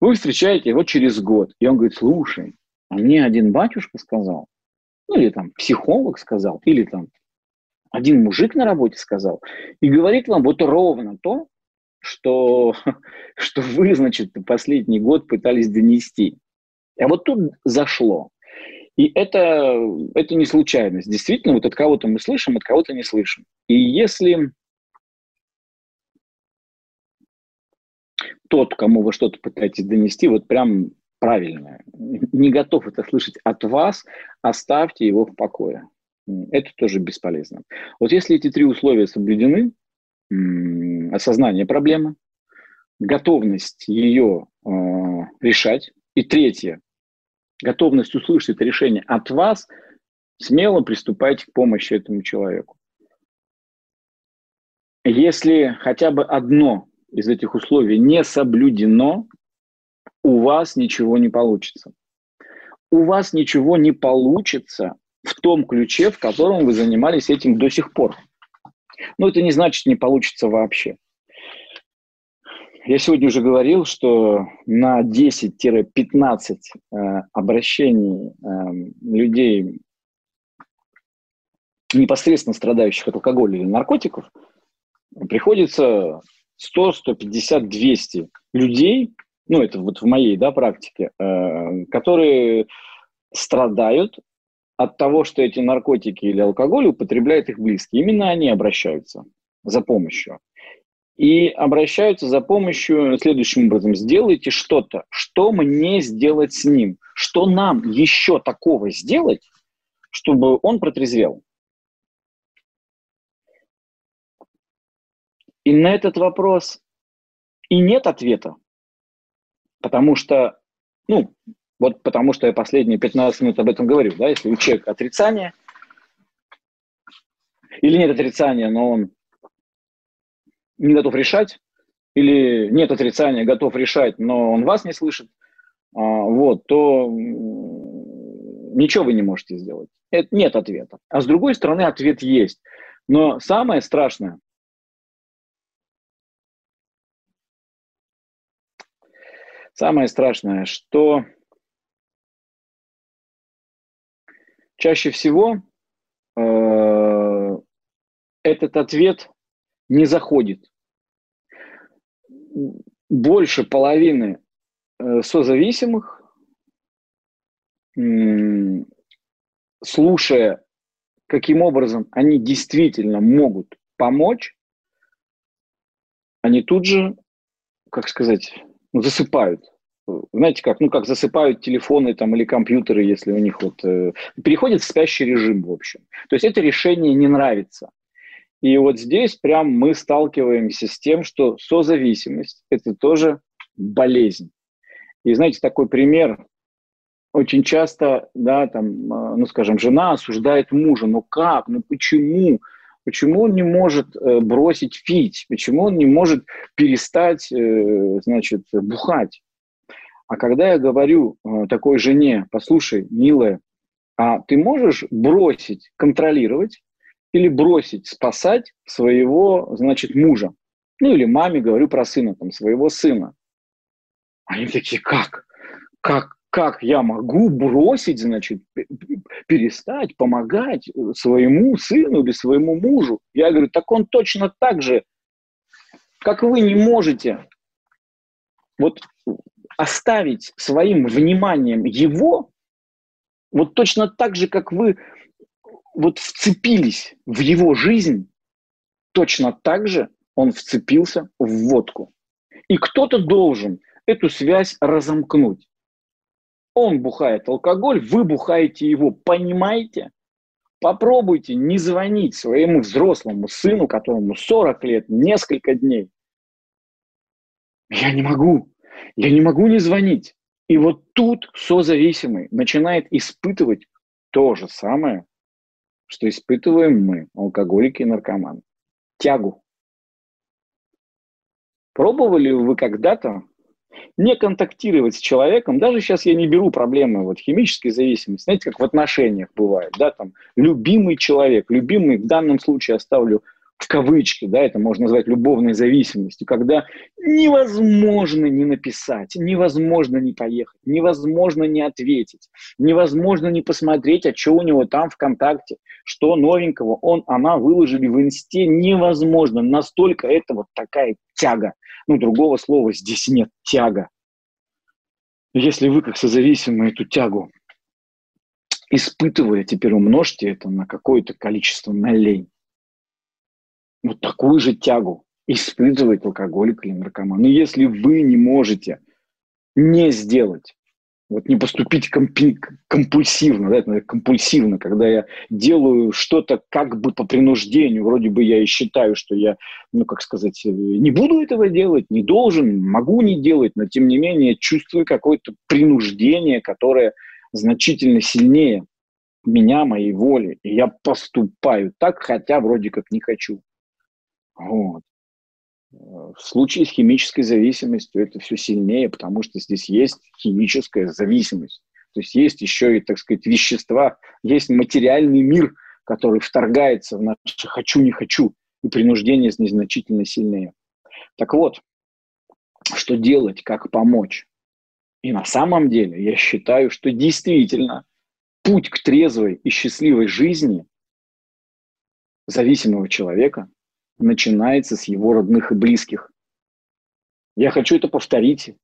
B: Вы встречаете его через год, и он говорит, слушай, а мне один батюшка сказал, ну или там психолог сказал, или там один мужик на работе сказал, и говорит вам вот ровно то, что, что вы, значит, последний год пытались донести. А вот тут зашло. И это, это не случайность. Действительно, вот от кого-то мы слышим, от кого-то не слышим. И если тот, кому вы что-то пытаетесь донести, вот прям правильно, не готов это слышать от вас, оставьте его в покое это тоже бесполезно. Вот если эти три условия соблюдены, осознание проблемы, готовность ее э, решать, и третье, готовность услышать это решение от вас, смело приступайте к помощи этому человеку. Если хотя бы одно из этих условий не соблюдено, у вас ничего не получится. У вас ничего не получится, в том ключе, в котором вы занимались этим до сих пор. Но это не значит, не получится вообще. Я сегодня уже говорил, что на 10-15 э, обращений э, людей непосредственно страдающих от алкоголя или наркотиков, приходится 100, 150, 200 людей, ну, это вот в моей да, практике, э, которые страдают от того, что эти наркотики или алкоголь употребляют их близкие. Именно они обращаются за помощью. И обращаются за помощью следующим образом. Сделайте что-то, что мне сделать с ним, что нам еще такого сделать, чтобы он протрезвел. И на этот вопрос и нет ответа, потому что, ну, вот потому что я последние 15 минут об этом говорю, да, если у человека отрицание, или нет отрицания, но он не готов решать, или нет отрицания, готов решать, но он вас не слышит, а, вот, то ничего вы не можете сделать. Это нет ответа. А с другой стороны, ответ есть. Но самое страшное, самое страшное, что чаще всего э, этот ответ не заходит. Больше половины э, созависимых, э, слушая, каким образом они действительно могут помочь, они тут же, как сказать, засыпают знаете как, ну как засыпают телефоны там или компьютеры, если у них вот э, переходит в спящий режим, в общем. То есть это решение не нравится. И вот здесь прям мы сталкиваемся с тем, что созависимость – это тоже болезнь. И знаете, такой пример, очень часто, да, там, э, ну, скажем, жена осуждает мужа, ну как, ну почему, почему он не может э, бросить пить, почему он не может перестать, э, значит, бухать. А когда я говорю э, такой жене, послушай, милая, а ты можешь бросить контролировать или бросить спасать своего, значит, мужа? Ну или маме говорю про сына, там, своего сына. Они такие, как? Как, как я могу бросить, значит, перестать помогать своему сыну или своему мужу? Я говорю, так он точно так же, как вы не можете вот оставить своим вниманием его, вот точно так же, как вы вот вцепились в его жизнь, точно так же он вцепился в водку. И кто-то должен эту связь разомкнуть. Он бухает алкоголь, вы бухаете его, понимаете? Попробуйте не звонить своему взрослому сыну, которому 40 лет, несколько дней. Я не могу, я не могу не звонить. И вот тут созависимый начинает испытывать то же самое, что испытываем мы, алкоголики и наркоманы. Тягу. Пробовали вы когда-то не контактировать с человеком, даже сейчас я не беру проблемы вот химической зависимости, знаете, как в отношениях бывает, да, там, любимый человек, любимый, в данном случае оставлю в кавычки, да, это можно назвать любовной зависимостью, когда невозможно не написать, невозможно не поехать, невозможно не ответить, невозможно не посмотреть, а что у него там ВКонтакте, что новенького он, она выложили в инсте, невозможно, настолько это вот такая тяга. Ну, другого слова здесь нет, тяга. Если вы как созависимый эту тягу испытывая, теперь умножьте это на какое-то количество нолей вот такую же тягу испытывает алкоголик или наркоман. Но если вы не можете не сделать, вот не поступить компи- компульсивно, да, это компульсивно, когда я делаю что-то как бы по принуждению, вроде бы я и считаю, что я, ну, как сказать, не буду этого делать, не должен, могу не делать, но тем не менее чувствую какое-то принуждение, которое значительно сильнее меня, моей воли, и я поступаю так, хотя вроде как не хочу. Вот. Э, в случае с химической зависимостью это все сильнее, потому что здесь есть химическая зависимость. То есть есть еще и, так сказать, вещества, есть материальный мир, который вторгается в наше «хочу-не хочу», и принуждение незначительно сильнее. Так вот, что делать, как помочь? И на самом деле я считаю, что действительно путь к трезвой и счастливой жизни зависимого человека начинается с его родных и близких. Я хочу это повторить.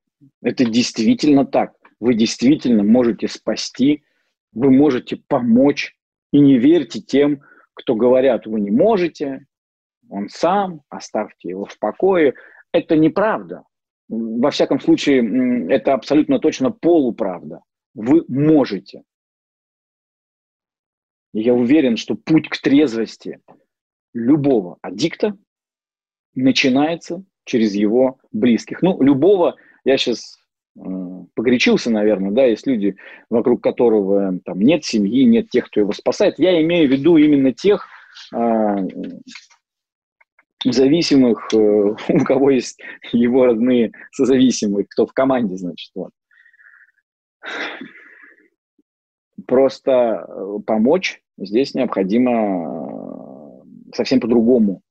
B: Это действительно так. Вы действительно можете спасти, вы можете помочь. И не верьте тем, кто говорят, вы не можете, он сам, оставьте его в покое. Это неправда. Во всяком случае, это абсолютно точно полуправда. Вы можете. Я уверен, что путь к трезвости любого аддикта начинается через его близких. Ну, любого, я сейчас э, погорячился, наверное, да, есть люди, вокруг которого там нет семьи, нет тех, кто его спасает. Я имею в виду именно тех э, зависимых, э, у кого есть его родные созависимые, кто в команде, значит, вот. Просто э, помочь здесь необходимо э, совсем по-другому.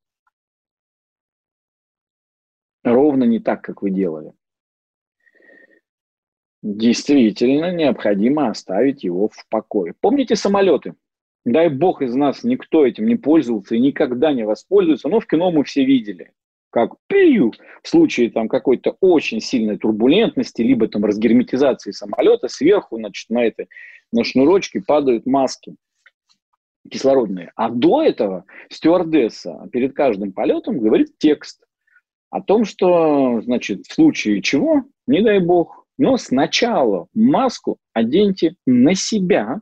B: Ровно не так, как вы делали. Действительно необходимо оставить его в покое. Помните самолеты? Дай бог из нас никто этим не пользовался и никогда не воспользуется, но в кино мы все видели как пью, в случае там какой-то очень сильной турбулентности, либо там разгерметизации самолета, сверху, значит, на этой, на шнурочке падают маски кислородные. А до этого стюардесса перед каждым полетом говорит текст о том, что, значит, в случае чего, не дай бог, но сначала маску оденьте на себя,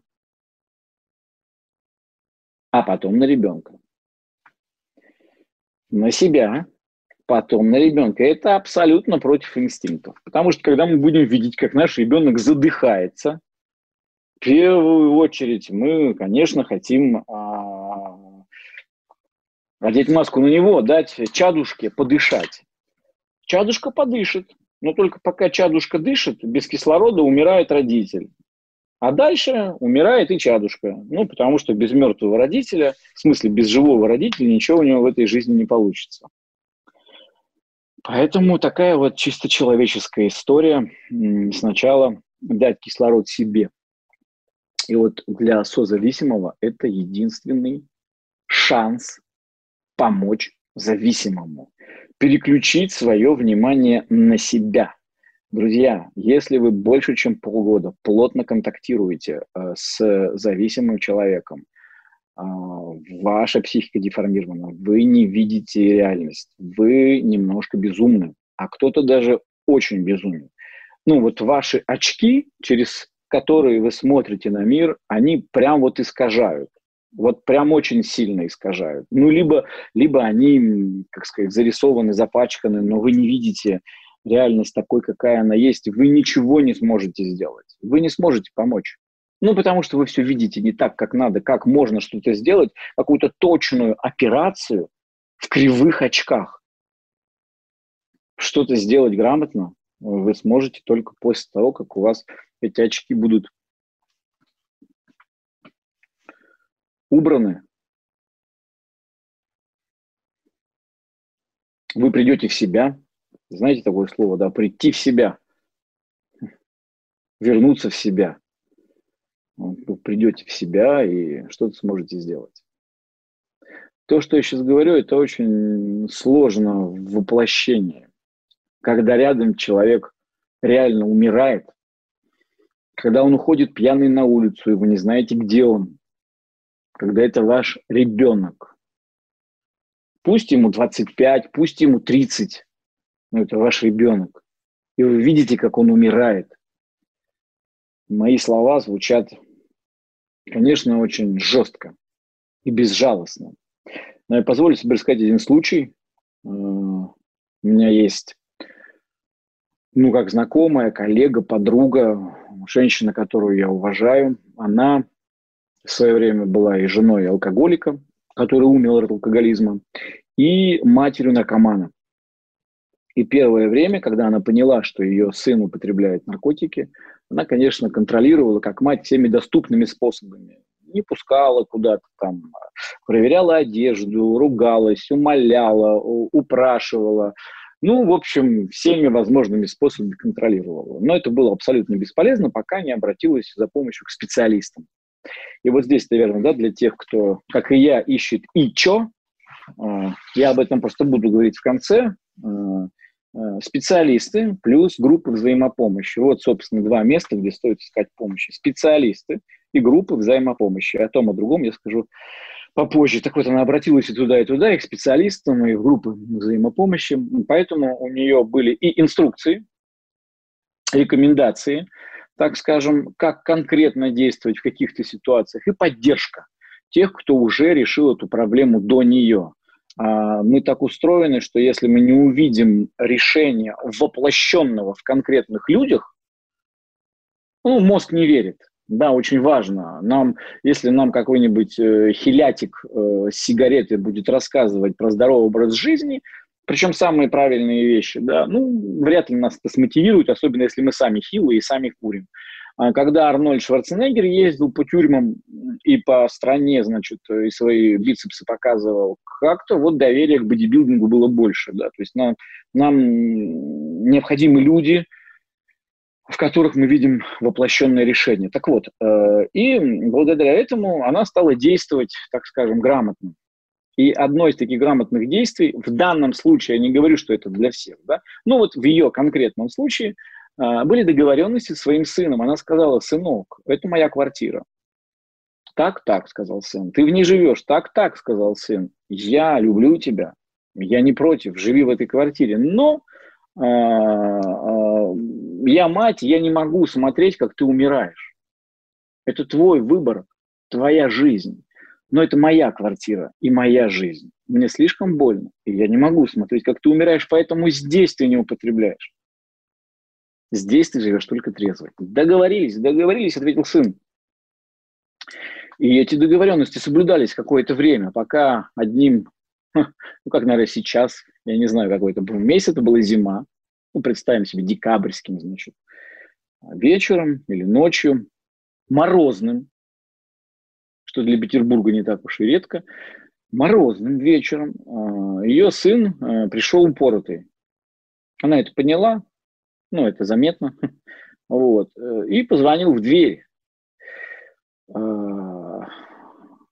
B: а потом на ребенка. На себя, потом на ребенка. Это абсолютно против инстинктов. Потому что когда мы будем видеть, как наш ребенок задыхается, в первую очередь мы, конечно, хотим одеть маску на него, дать чадушке подышать. Чадушка подышит, но только пока чадушка дышит, без кислорода умирает родитель. А дальше умирает и чадушка. Ну, потому что без мертвого родителя, в смысле без живого родителя, ничего у него в этой жизни не получится. Поэтому такая вот чисто человеческая история. Сначала дать кислород себе. И вот для созависимого это единственный шанс помочь зависимому. Переключить свое внимание на себя. Друзья, если вы больше, чем полгода плотно контактируете э, с зависимым человеком, а, ваша психика деформирована, вы не видите реальность, вы немножко безумны, а кто-то даже очень безумен. Ну вот ваши очки, через которые вы смотрите на мир, они прям вот искажают. Вот прям очень сильно искажают. Ну, либо, либо они, как сказать, зарисованы, запачканы, но вы не видите реальность такой, какая она есть. Вы ничего не сможете сделать. Вы не сможете помочь. Ну, потому что вы все видите не так, как надо, как можно что-то сделать, какую-то точную операцию в кривых очках. Что-то сделать грамотно вы сможете только после того, как у вас эти очки будут убраны. Вы придете в себя. Знаете такое слово, да? Прийти в себя. Вернуться в себя вы придете в себя и что-то сможете сделать. То, что я сейчас говорю, это очень сложно в воплощении. Когда рядом человек реально умирает, когда он уходит пьяный на улицу, и вы не знаете, где он, когда это ваш ребенок. Пусть ему 25, пусть ему 30, но это ваш ребенок. И вы видите, как он умирает. Мои слова звучат конечно, очень жестко и безжалостно. Но я позволю себе рассказать один случай. Э, у меня есть, ну, как знакомая, коллега, подруга, женщина, которую я уважаю. Она в свое время была и женой алкоголика, который умер от алкоголизма, и матерью наркомана. И первое время, когда она поняла, что ее сын употребляет наркотики, она, конечно, контролировала, как мать, всеми доступными способами. Не пускала куда-то там, проверяла одежду, ругалась, умоляла, упрашивала. Ну, в общем, всеми возможными способами контролировала. Но это было абсолютно бесполезно, пока не обратилась за помощью к специалистам. И вот здесь, наверное, да, для тех, кто, как и я, ищет и чё, а, я об этом просто буду говорить в конце, а, а, специалисты плюс группы взаимопомощи. Вот, собственно, два места, где стоит искать помощи. Специалисты и группы взаимопомощи. О том, о другом я скажу попозже. Так вот, она обратилась и туда, и туда, и к специалистам, и в группы взаимопомощи. Поэтому у нее были и инструкции, рекомендации, так скажем, как конкретно действовать в каких-то ситуациях, и поддержка тех, кто уже решил эту проблему до нее. А, мы так устроены, что если мы не увидим решения воплощенного в конкретных людях, ну, мозг не верит. Да, очень важно. Нам, если нам какой-нибудь э, хилятик э, сигареты будет рассказывать про здоровый образ жизни, причем самые правильные вещи, да, ну, вряд ли нас это смотивирует, особенно если мы сами хилые и сами курим. А когда Арнольд Шварценеггер ездил по тюрьмам и по стране, значит, и свои бицепсы показывал, как-то вот доверие к бодибилдингу было больше, да, то есть нам, нам необходимы люди, в которых мы видим воплощенное решение. Так вот, э, и благодаря этому она стала действовать, так скажем, грамотно. И одно из таких грамотных действий, в данном случае, я не говорю, что это для всех, да, но вот в ее конкретном случае э, были договоренности с своим сыном. Она сказала, сынок, это моя квартира. Так, так, сказал сын. Ты в ней живешь. Так, так, сказал сын. Я люблю тебя. Я не против, живи в этой квартире. Но э, я мать, я не могу смотреть, как ты умираешь. Это твой выбор, твоя жизнь. Но это моя квартира и моя жизнь. Мне слишком больно, и я не могу смотреть, как ты умираешь, поэтому здесь ты не употребляешь. Здесь ты живешь только трезвый. Договорились, договорились, ответил сын. И эти договоренности соблюдались какое-то время, пока одним, ну как, наверное, сейчас, я не знаю, какой это был месяц, это была зима, ну, представим себе декабрьским, значит, вечером или ночью, морозным, что для Петербурга не так уж и редко, морозным вечером а, ее сын а, пришел упоротый. Она это поняла, ну, это заметно, вот, э, и позвонил в дверь. А,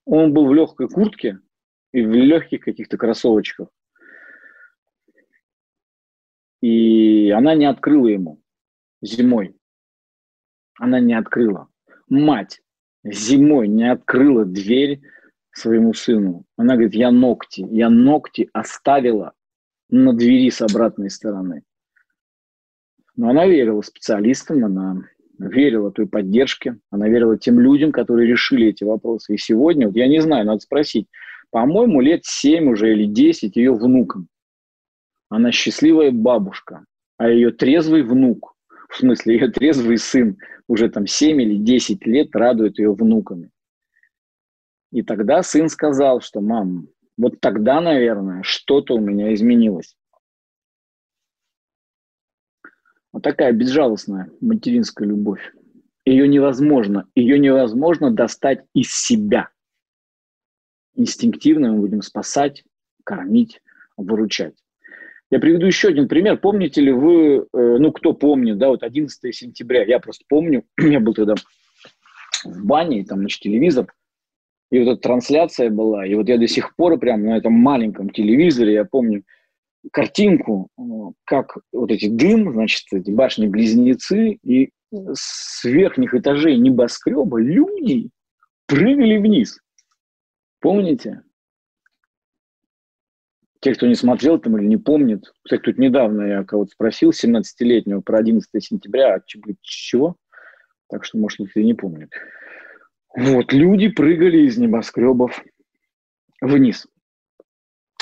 B: он был в легкой куртке и в легких каких-то кроссовочках. И она не открыла ему зимой. Она не открыла. Мать зимой не открыла дверь своему сыну. Она говорит, я ногти, я ногти оставила на двери с обратной стороны. Но она верила специалистам, она верила той поддержке, она верила тем людям, которые решили эти вопросы. И сегодня, вот я не знаю, надо спросить, по-моему, лет 7 уже или 10 ее внукам. Она счастливая бабушка, а ее трезвый внук, в смысле ее трезвый сын, уже там 7 или 10 лет радует ее внуками. И тогда сын сказал, что мам, вот тогда, наверное, что-то у меня изменилось. Вот такая безжалостная материнская любовь. Ее невозможно, ее невозможно достать из себя. Инстинктивно мы будем спасать, кормить, выручать. Я приведу еще один пример. Помните ли вы, э, ну, кто помнит, да, вот 11 сентября, я просто помню, я был тогда в бане, и там, значит, телевизор, и вот эта трансляция была, и вот я до сих пор прям на этом маленьком телевизоре, я помню картинку, э, как вот эти дым, значит, эти башни-близнецы, и с верхних этажей небоскреба люди прыгали вниз. Помните? Те, кто не смотрел там или не помнит, кстати, тут недавно я кого-то спросил, 17-летнего, про 11 сентября, а чего? Так что, может, никто не помнит. Вот, люди прыгали из небоскребов вниз.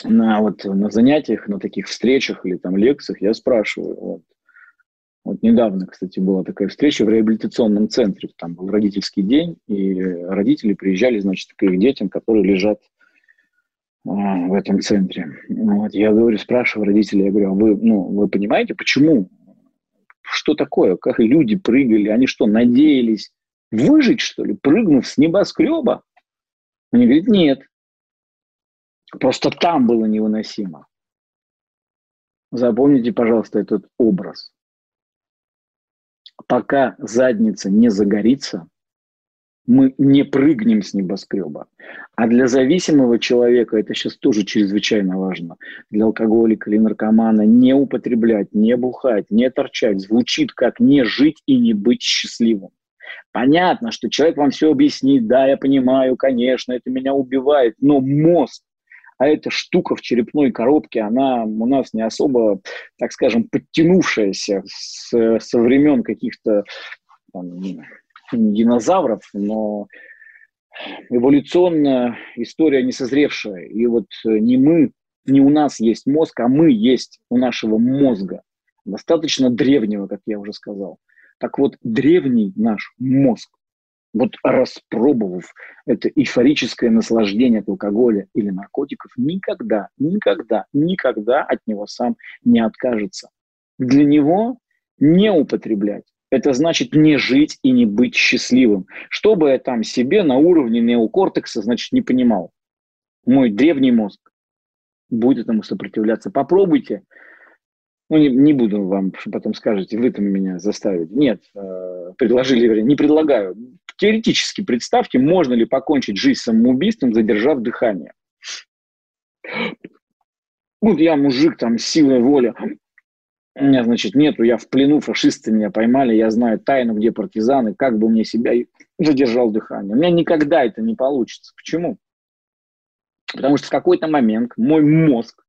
B: На, вот, на занятиях, на таких встречах или там лекциях я спрашиваю. Вот, вот недавно, кстати, была такая встреча в реабилитационном центре. Там был родительский день, и родители приезжали, значит, к их детям, которые лежат в этом центре. Вот, я говорю, спрашиваю родителей, я говорю, а вы, ну, вы понимаете, почему? Что такое? Как люди прыгали? Они что, надеялись выжить, что ли, прыгнув с небоскреба? Они говорят, нет. Просто там было невыносимо. Запомните, пожалуйста, этот образ. Пока задница не загорится, Мы не прыгнем с небоскреба. А для зависимого человека это сейчас тоже чрезвычайно важно. Для алкоголика или наркомана не употреблять, не бухать, не торчать. Звучит как не жить и не быть счастливым. Понятно, что человек вам все объяснит, да, я понимаю, конечно, это меня убивает, но мозг, а эта штука в черепной коробке, она у нас не особо, так скажем, подтянувшаяся с, со времен каких-то динозавров, но эволюционная история не созревшая. И вот не мы, не у нас есть мозг, а мы есть у нашего мозга, достаточно древнего, как я уже сказал. Так вот, древний наш мозг, вот распробовав это эйфорическое наслаждение от алкоголя или наркотиков, никогда, никогда, никогда от него сам не откажется. Для него не употреблять это значит не жить и не быть счастливым. Что бы я там себе на уровне неокортекса, значит, не понимал. Мой древний мозг будет этому сопротивляться. Попробуйте. Ну, не, не буду вам, потом скажете, вы там меня заставили. Нет, э, предложили, вернее, не предлагаю. Теоретически представьте, можно ли покончить жизнь самоубийством, задержав дыхание. Вот я мужик, там, силой воли, меня, значит, нету, я в плену, фашисты меня поймали, я знаю тайну, где партизаны, как бы мне себя задержал дыхание. У меня никогда это не получится. Почему? Потому что в какой-то момент мой мозг,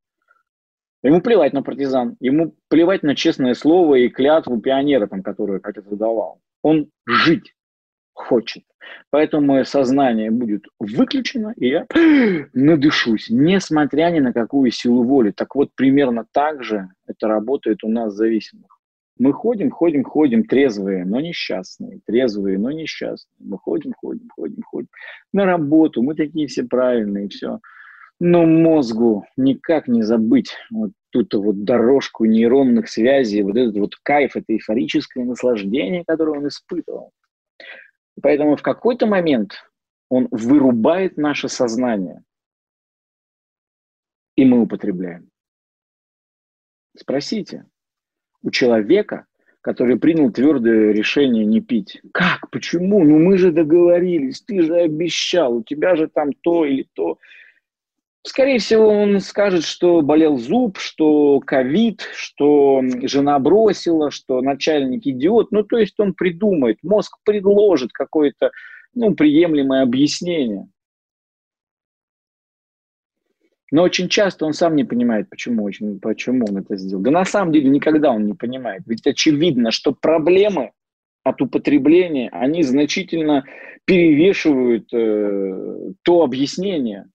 B: ему плевать на партизан, ему плевать на честное слово и клятву пионера, там, которую я когда-то давал. Он жить хочет. Поэтому мое сознание будет выключено, и я надышусь, несмотря ни на какую силу воли. Так вот, примерно так же это работает у нас зависимых. Мы ходим, ходим, ходим, трезвые, но несчастные, трезвые, но несчастные. Мы ходим, ходим, ходим, ходим на работу, мы такие все правильные, все. Но мозгу никак не забыть вот тут вот дорожку нейронных связей, вот этот вот кайф, это эйфорическое наслаждение, которое он испытывал. Поэтому в какой-то момент он вырубает наше сознание, и мы употребляем. Спросите у человека, который принял твердое решение не пить. Как? Почему? Ну мы же договорились, ты же обещал, у тебя же там то или то. Скорее всего, он скажет, что болел зуб, что ковид, что жена бросила, что начальник идиот. Ну, то есть он придумает, мозг предложит какое-то ну, приемлемое объяснение. Но очень часто он сам не понимает, почему, очень, почему он это сделал. Да на самом деле никогда он не понимает. Ведь очевидно, что проблемы от употребления, они значительно перевешивают э, то объяснение,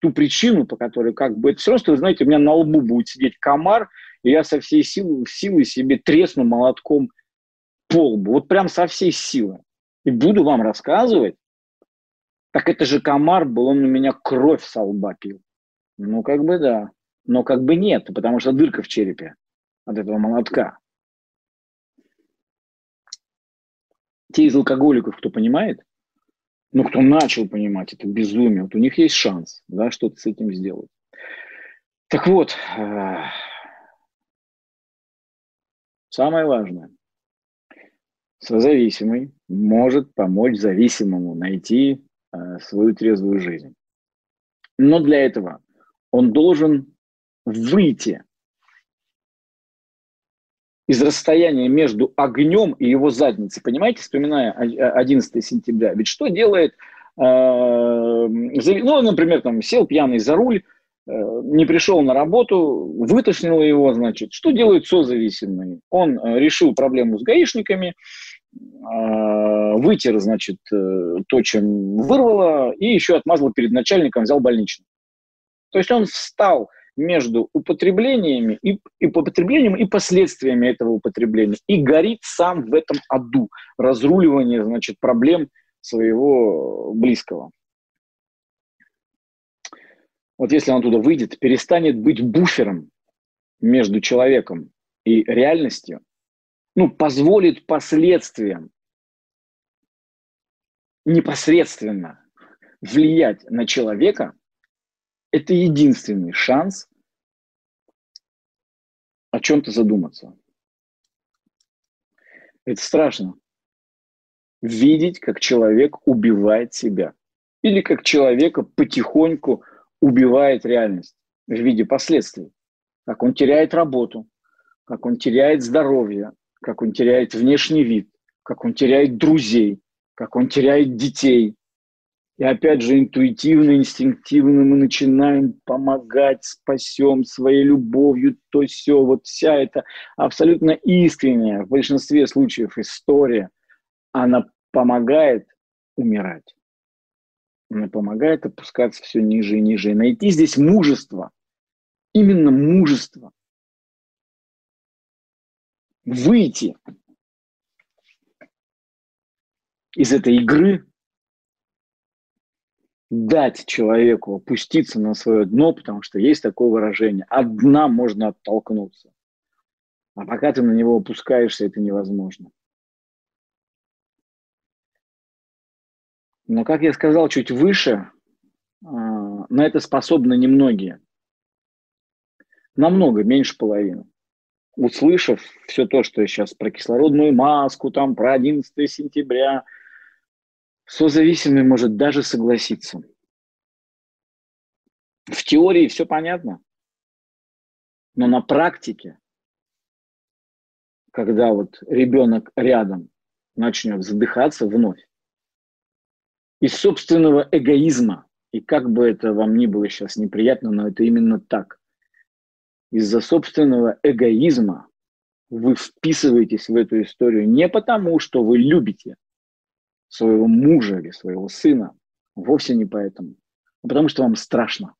B: ту причину, по которой как бы... Это все равно, что, вы знаете, у меня на лбу будет сидеть комар, и я со всей силы, силы себе тресну молотком по лбу. Вот прям со всей силы. И буду вам рассказывать, так это же комар был, он у меня кровь со лба пил. Ну, как бы да. Но как бы нет, потому что дырка в черепе от этого молотка. Те из алкоголиков, кто понимает, ну, кто начал понимать это безумие, вот у них есть шанс, да, что-то с этим сделать. Так вот, э, самое важное. Созависимый может помочь зависимому найти э, свою трезвую жизнь. Но для этого он должен выйти из расстояния между огнем и его задницей. Понимаете, вспоминая 11 сентября. Ведь что делает, э, ну, например, там сел пьяный за руль, э, не пришел на работу, вытошнило его, значит, что делает созависимый? Он э, решил проблему с гаишниками, вытер, значит, то, чем вырвало, и еще отмазал перед начальником, взял больничный. То есть он встал между употреблениями и, и употреблением и последствиями этого употребления и горит сам в этом аду разруливания, значит, проблем своего близкого. Вот если он туда выйдет, перестанет быть буфером между человеком и реальностью, ну, позволит последствиям непосредственно влиять на человека, это единственный шанс о чем-то задуматься. Это страшно. видеть, как человек убивает себя. Или как человека потихоньку убивает реальность в виде последствий. Как он теряет работу, как он теряет здоровье, как он теряет внешний вид, как он теряет друзей, как он теряет детей. И опять же, интуитивно, инстинктивно мы начинаем помогать, спасем своей любовью, то все, вот вся эта абсолютно искренняя, в большинстве случаев история, она помогает умирать. Она помогает опускаться все ниже и ниже. И найти здесь мужество, именно мужество, выйти из этой игры, дать человеку опуститься на свое дно, потому что есть такое выражение. От дна можно оттолкнуться. А пока ты на него опускаешься, это невозможно. Но, как я сказал чуть выше, а, на это способны немногие. Намного меньше половины. Услышав все то, что я сейчас про кислородную маску, там, про 11 сентября, созависимый может даже согласиться. В теории все понятно, но на практике, когда вот ребенок рядом начнет задыхаться вновь, из собственного эгоизма, и как бы это вам ни было сейчас неприятно, но это именно так, из-за собственного эгоизма вы вписываетесь в эту историю не потому, что вы любите своего мужа или своего сына, вовсе не поэтому, а потому что вам страшно.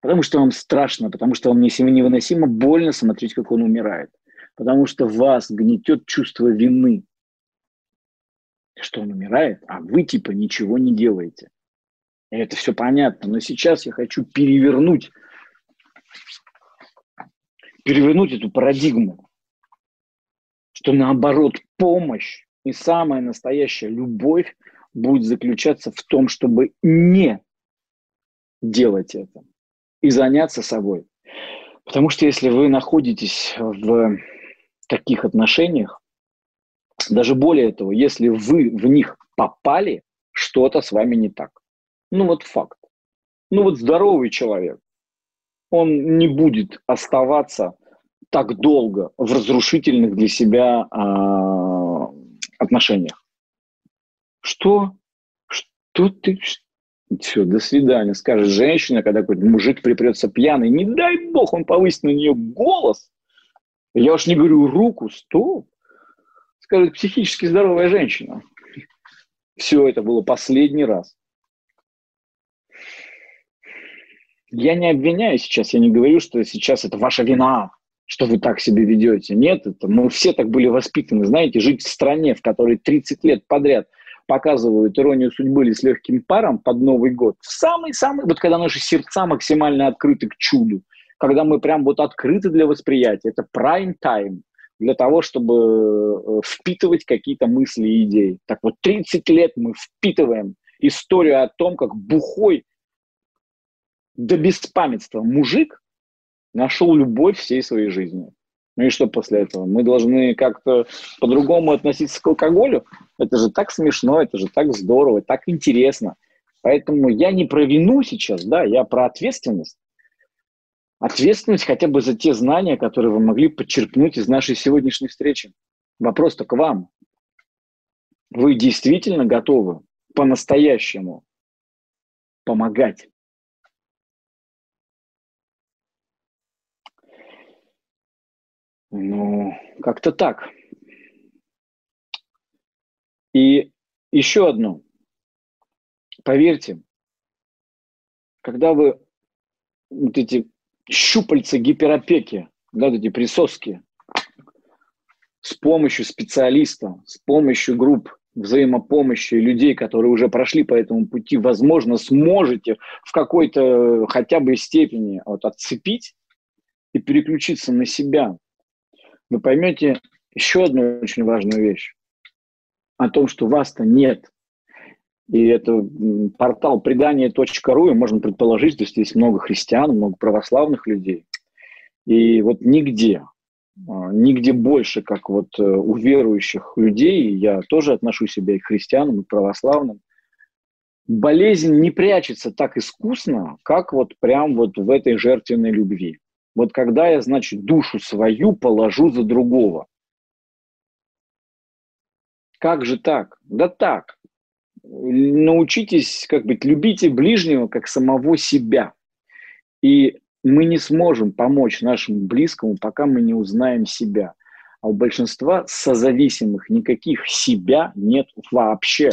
B: Потому что вам страшно, потому что вам невыносимо больно смотреть, как он умирает. Потому что вас гнетет чувство вины что он умирает, а вы типа ничего не делаете. И это все понятно. Но сейчас я хочу перевернуть, перевернуть эту парадигму, что наоборот помощь и самая настоящая любовь будет заключаться в том, чтобы не делать это и заняться собой. Потому что если вы находитесь в таких отношениях, даже более того, если вы в них попали, что-то с вами не так. Ну вот факт. Ну вот здоровый человек, он не будет оставаться так долго в разрушительных для себя э, отношениях. Что? Что ты? Все, до свидания. Скажет женщина, когда какой-то мужик припрется пьяный, не дай бог он повысит на нее голос. Я уж не говорю руку, стоп скажет, психически здоровая женщина. Все это было последний раз. Я не обвиняю сейчас, я не говорю, что сейчас это ваша вина, что вы так себя ведете. Нет, это мы все так были воспитаны. Знаете, жить в стране, в которой 30 лет подряд показывают иронию судьбы или с легким паром под Новый год, самый-самый, вот когда наши сердца максимально открыты к чуду, когда мы прям вот открыты для восприятия, это prime time, для того, чтобы э, впитывать какие-то мысли и идеи. Так вот, 30 лет мы впитываем историю о том, как бухой до беспамятства мужик нашел любовь всей своей жизни. Ну и что после этого? Мы должны как-то по-другому относиться к алкоголю? Это же так смешно, это же так здорово, так интересно. Поэтому я не про вину сейчас, да, я про ответственность ответственность хотя бы за те знания, которые вы могли подчеркнуть из нашей сегодняшней встречи. Вопрос только вам. Вы действительно готовы по-настоящему помогать? Ну, как-то так. И еще одно. Поверьте, когда вы вот эти щупальца гиперопеки, да, эти присоски, с помощью специалиста, с помощью групп взаимопомощи людей, которые уже прошли по этому пути, возможно, сможете в какой-то хотя бы степени вот, отцепить и переключиться на себя. Вы поймете еще одну очень важную вещь о том, что вас-то нет. И это портал предания.ру, и можно предположить, что здесь много христиан, много православных людей. И вот нигде, а, нигде больше, как вот э, у верующих людей, я тоже отношу себя и к христианам, и к православным, болезнь не прячется так искусно, как вот прям вот в этой жертвенной любви. Вот когда я, значит, душу свою положу за другого. Как же так? Да так. Научитесь, как быть, любите ближнего, как самого себя. И мы не сможем помочь нашему близкому, пока мы не узнаем себя. А у большинства созависимых никаких себя нет вообще.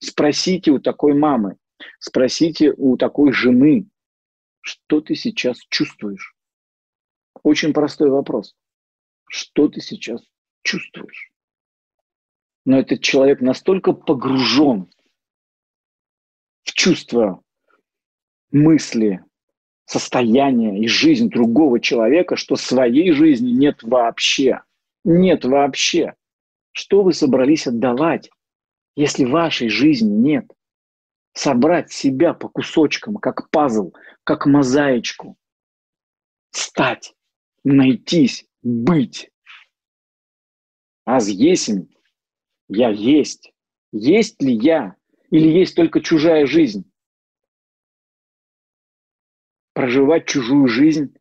B: Спросите у такой мамы, спросите у такой жены, что ты сейчас чувствуешь? Очень простой вопрос. Что ты сейчас чувствуешь? Но этот человек настолько погружен в чувства, мысли, состояние и жизнь другого человека, что своей жизни нет вообще. Нет вообще. Что вы собрались отдавать, если вашей жизни нет? Собрать себя по кусочкам, как пазл, как мозаичку. Стать, найтись, быть. Аз есмь, я есть. Есть ли я? Или есть только чужая жизнь? проживать чужую жизнь,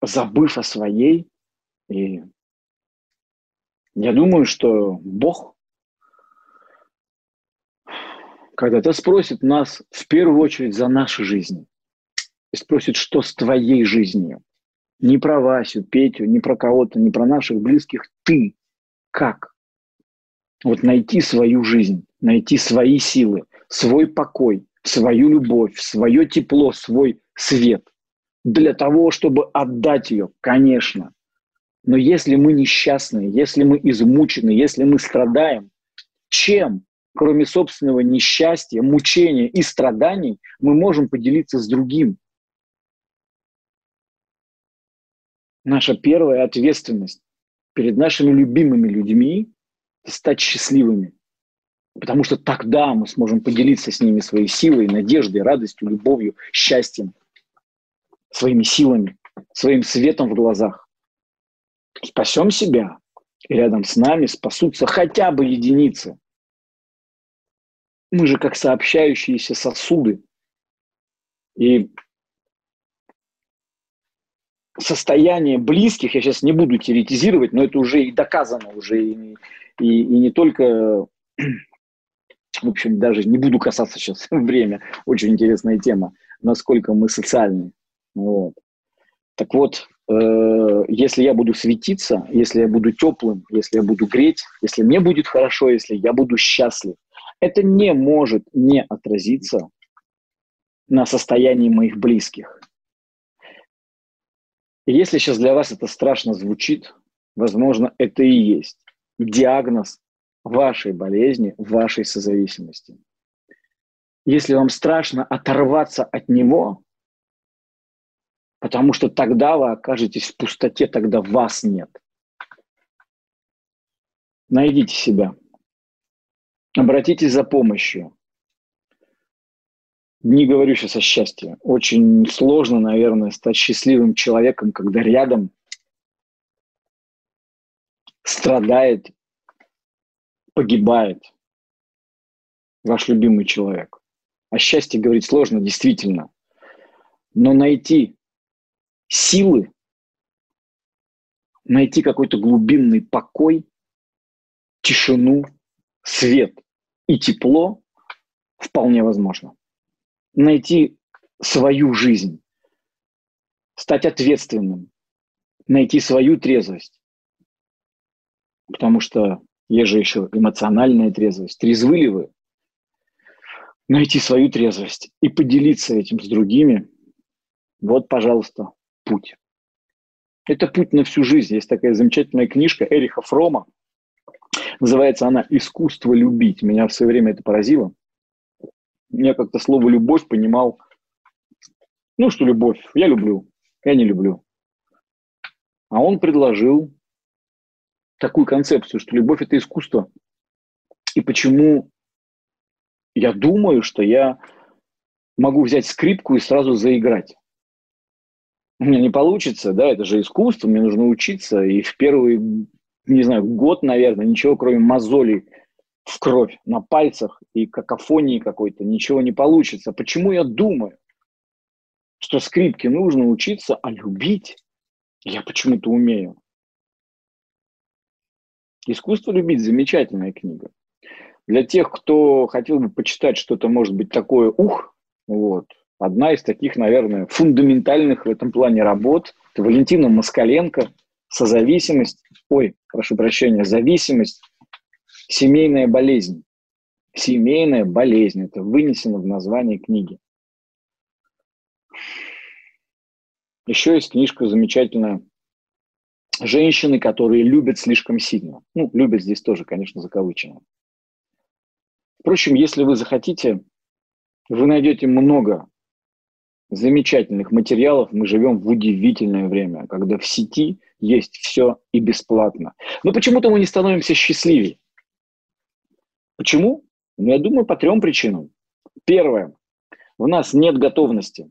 B: забыв о своей. И я думаю, что Бог когда-то спросит нас в первую очередь за наши жизни. И спросит, что с твоей жизнью. Не про Васю, Петю, не про кого-то, не про наших близких. Ты как? Вот найти свою жизнь, найти свои силы, свой покой, свою любовь, свое тепло, свой свет для того, чтобы отдать ее, конечно. Но если мы несчастны, если мы измучены, если мы страдаем, чем, кроме собственного несчастья, мучения и страданий, мы можем поделиться с другим? Наша первая ответственность перед нашими любимыми людьми – стать счастливыми. Потому что тогда мы сможем поделиться с ними своей силой, надеждой, радостью, любовью, счастьем, своими силами, своим светом в глазах. Спасем себя, и рядом с нами спасутся хотя бы единицы. Мы же как сообщающиеся сосуды. И состояние близких, я сейчас не буду теоретизировать, но это уже и доказано уже, и, и, и не только в общем, даже не буду касаться сейчас время, очень интересная тема, насколько мы социальны. Вот. Так вот, э, если я буду светиться, если я буду теплым, если я буду греть, если мне будет хорошо, если я буду счастлив, это не может не отразиться на состоянии моих близких. И если сейчас для вас это страшно звучит, возможно, это и есть диагноз вашей болезни, вашей созависимости. Если вам страшно оторваться от него, потому что тогда вы окажетесь в пустоте, тогда вас нет. Найдите себя. Обратитесь за помощью. Не говорю сейчас о счастье. Очень сложно, наверное, стать счастливым человеком, когда рядом страдает погибает ваш любимый человек. О счастье говорить сложно, действительно. Но найти силы, найти какой-то глубинный покой, тишину, свет и тепло вполне возможно. Найти свою жизнь, стать ответственным, найти свою трезвость. Потому что есть же еще эмоциональная трезвость. Трезвы ли вы? Найти свою трезвость и поделиться этим с другими. Вот, пожалуйста, путь. Это путь на всю жизнь. Есть такая замечательная книжка Эриха Фрома. Называется она «Искусство любить». Меня в свое время это поразило. Я как-то слово «любовь» понимал, ну, что любовь, я люблю, я не люблю. А он предложил такую концепцию, что любовь – это искусство. И почему я думаю, что я могу взять скрипку и сразу заиграть. у меня не получится, да, это же искусство, мне нужно учиться, и в первый, не знаю, год, наверное, ничего, кроме мозолей в кровь на пальцах и какофонии какой-то, ничего не получится. Почему я думаю, что скрипке нужно учиться, а любить я почему-то умею? «Искусство любить» – замечательная книга. Для тех, кто хотел бы почитать что-то, может быть, такое ух, вот, одна из таких, наверное, фундаментальных в этом плане работ – это Валентина Москаленко «Созависимость», ой, прошу прощения, «Зависимость Семейная болезнь. Семейная болезнь. Это вынесено в название книги. Еще есть книжка замечательная «Женщины, которые любят слишком сильно». Ну, любят здесь тоже, конечно, закавычено. Впрочем, если вы захотите, вы найдете много замечательных материалов. Мы живем в удивительное время, когда в сети есть все и бесплатно. Но почему-то мы не становимся счастливее. Почему? Ну, я думаю, по трем причинам. Первое. В нас нет готовности.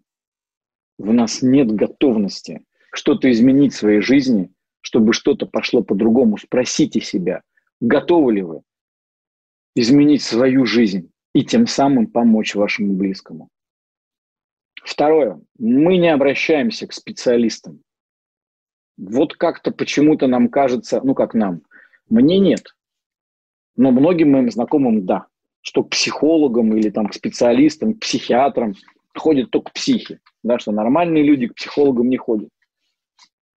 B: В нас нет готовности что-то изменить в своей жизни, чтобы что-то пошло по-другому. Спросите себя, готовы ли вы изменить свою жизнь и тем самым помочь вашему близкому. Второе. Мы не обращаемся к специалистам. Вот как-то почему-то нам кажется, ну как нам, мне нет. Но многим моим знакомым да, что к психологам или там к специалистам, к психиатрам ходят только психи, да, что нормальные люди к психологам не ходят.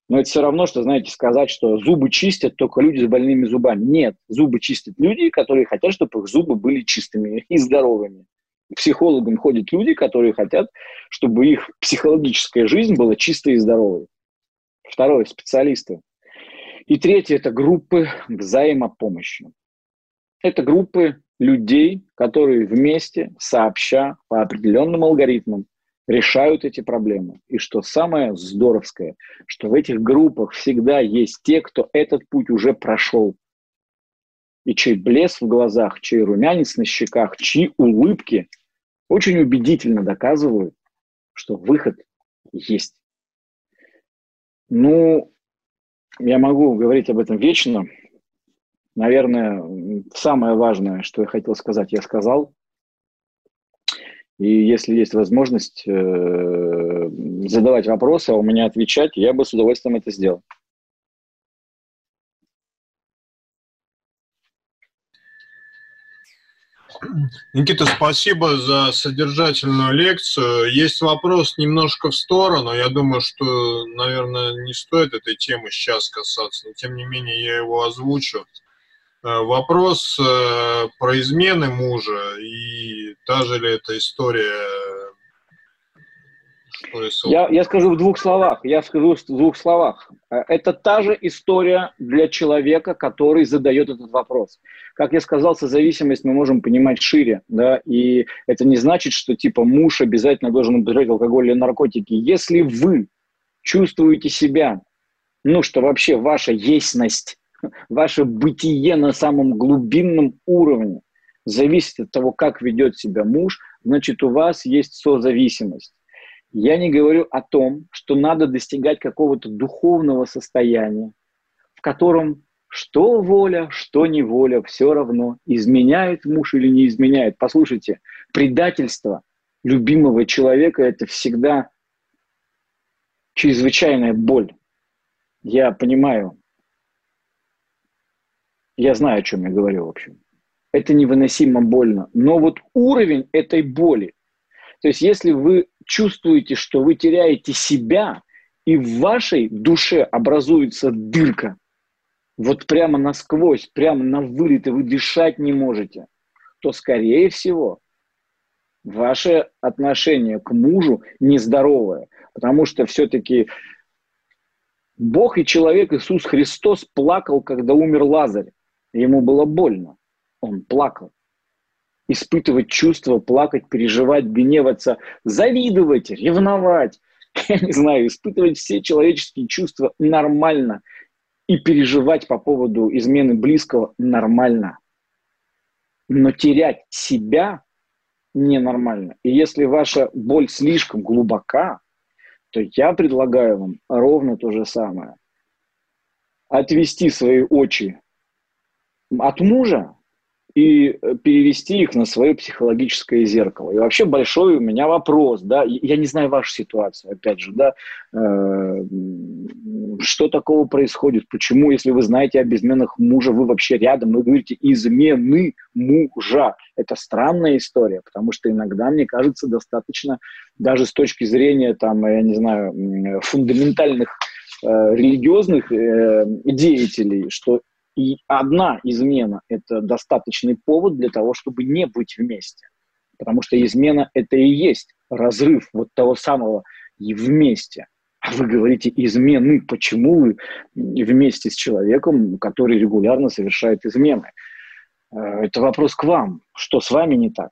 B: Но это все равно, что, знаете, сказать, что зубы чистят только люди с больными зубами. Нет, зубы чистят люди, которые хотят, чтобы их зубы были чистыми и здоровыми. К психологам ходят люди, которые хотят, чтобы их психологическая жизнь была чистой и здоровой. Второе – специалисты. И третье – это группы взаимопомощи. Это группы людей, которые вместе, сообща, по определенным алгоритмам решают эти проблемы. И что самое здоровское, что в этих группах всегда есть те, кто этот путь уже прошел. И чей блеск в глазах, чей румянец на щеках, чьи улыбки очень убедительно доказывают, что выход есть. Ну, я могу говорить об этом вечно, Наверное, самое важное, что я хотел сказать, я сказал. И если есть возможность э, задавать вопросы, а у меня отвечать, я бы с удовольствием это сделал.
C: Никита, спасибо за содержательную лекцию. Есть вопрос немножко в сторону. Я думаю, что, наверное, не стоит этой темы сейчас касаться, но тем не менее я его озвучу. Э, вопрос э, про измены мужа и та же ли эта история?
B: Я, я скажу в двух словах. Я скажу в двух словах. Э, это та же история для человека, который задает этот вопрос. Как я сказал, созависимость мы можем понимать шире, да, и это не значит, что типа муж обязательно должен употреблять алкоголь или наркотики. Если вы чувствуете себя, ну, что вообще ваша естьность ваше бытие на самом глубинном уровне зависит от того, как ведет себя муж, значит, у вас есть созависимость. Я не говорю о том, что надо достигать какого-то духовного состояния, в котором что воля, что не воля, все равно, изменяет муж или не изменяет. Послушайте, предательство любимого человека – это всегда чрезвычайная боль. Я понимаю, я знаю, о чем я говорю, в общем. Это невыносимо больно. Но вот уровень этой боли, то есть если вы чувствуете, что вы теряете себя, и в вашей душе образуется дырка, вот прямо насквозь, прямо на вылет, и вы дышать не можете, то, скорее всего, ваше отношение к мужу нездоровое. Потому что все-таки Бог и человек Иисус Христос плакал, когда умер Лазарь. Ему было больно. Он плакал. Испытывать чувства, плакать, переживать, гневаться, завидовать, ревновать. Я не знаю, испытывать все человеческие чувства нормально. И переживать по поводу измены близкого нормально. Но терять себя ненормально. И если ваша боль слишком глубока, то я предлагаю вам ровно то же самое. Отвести свои очи от мужа и э, перевести их на свое психологическое зеркало. И вообще большой у меня вопрос, да, я не знаю вашу ситуацию, опять же, да, э, что такого происходит, почему, если вы знаете об изменах мужа, вы вообще рядом, вы говорите измены мужа. Это странная история, потому что иногда, мне кажется, достаточно даже с точки зрения, там, я не знаю, фундаментальных э, религиозных э, деятелей, что и одна измена – это достаточный повод для того, чтобы не быть вместе. Потому что измена – это и есть разрыв вот того самого и вместе. А вы говорите измены. Почему вы вместе с человеком, который регулярно совершает измены? Э, это вопрос к вам. Что с вами не так?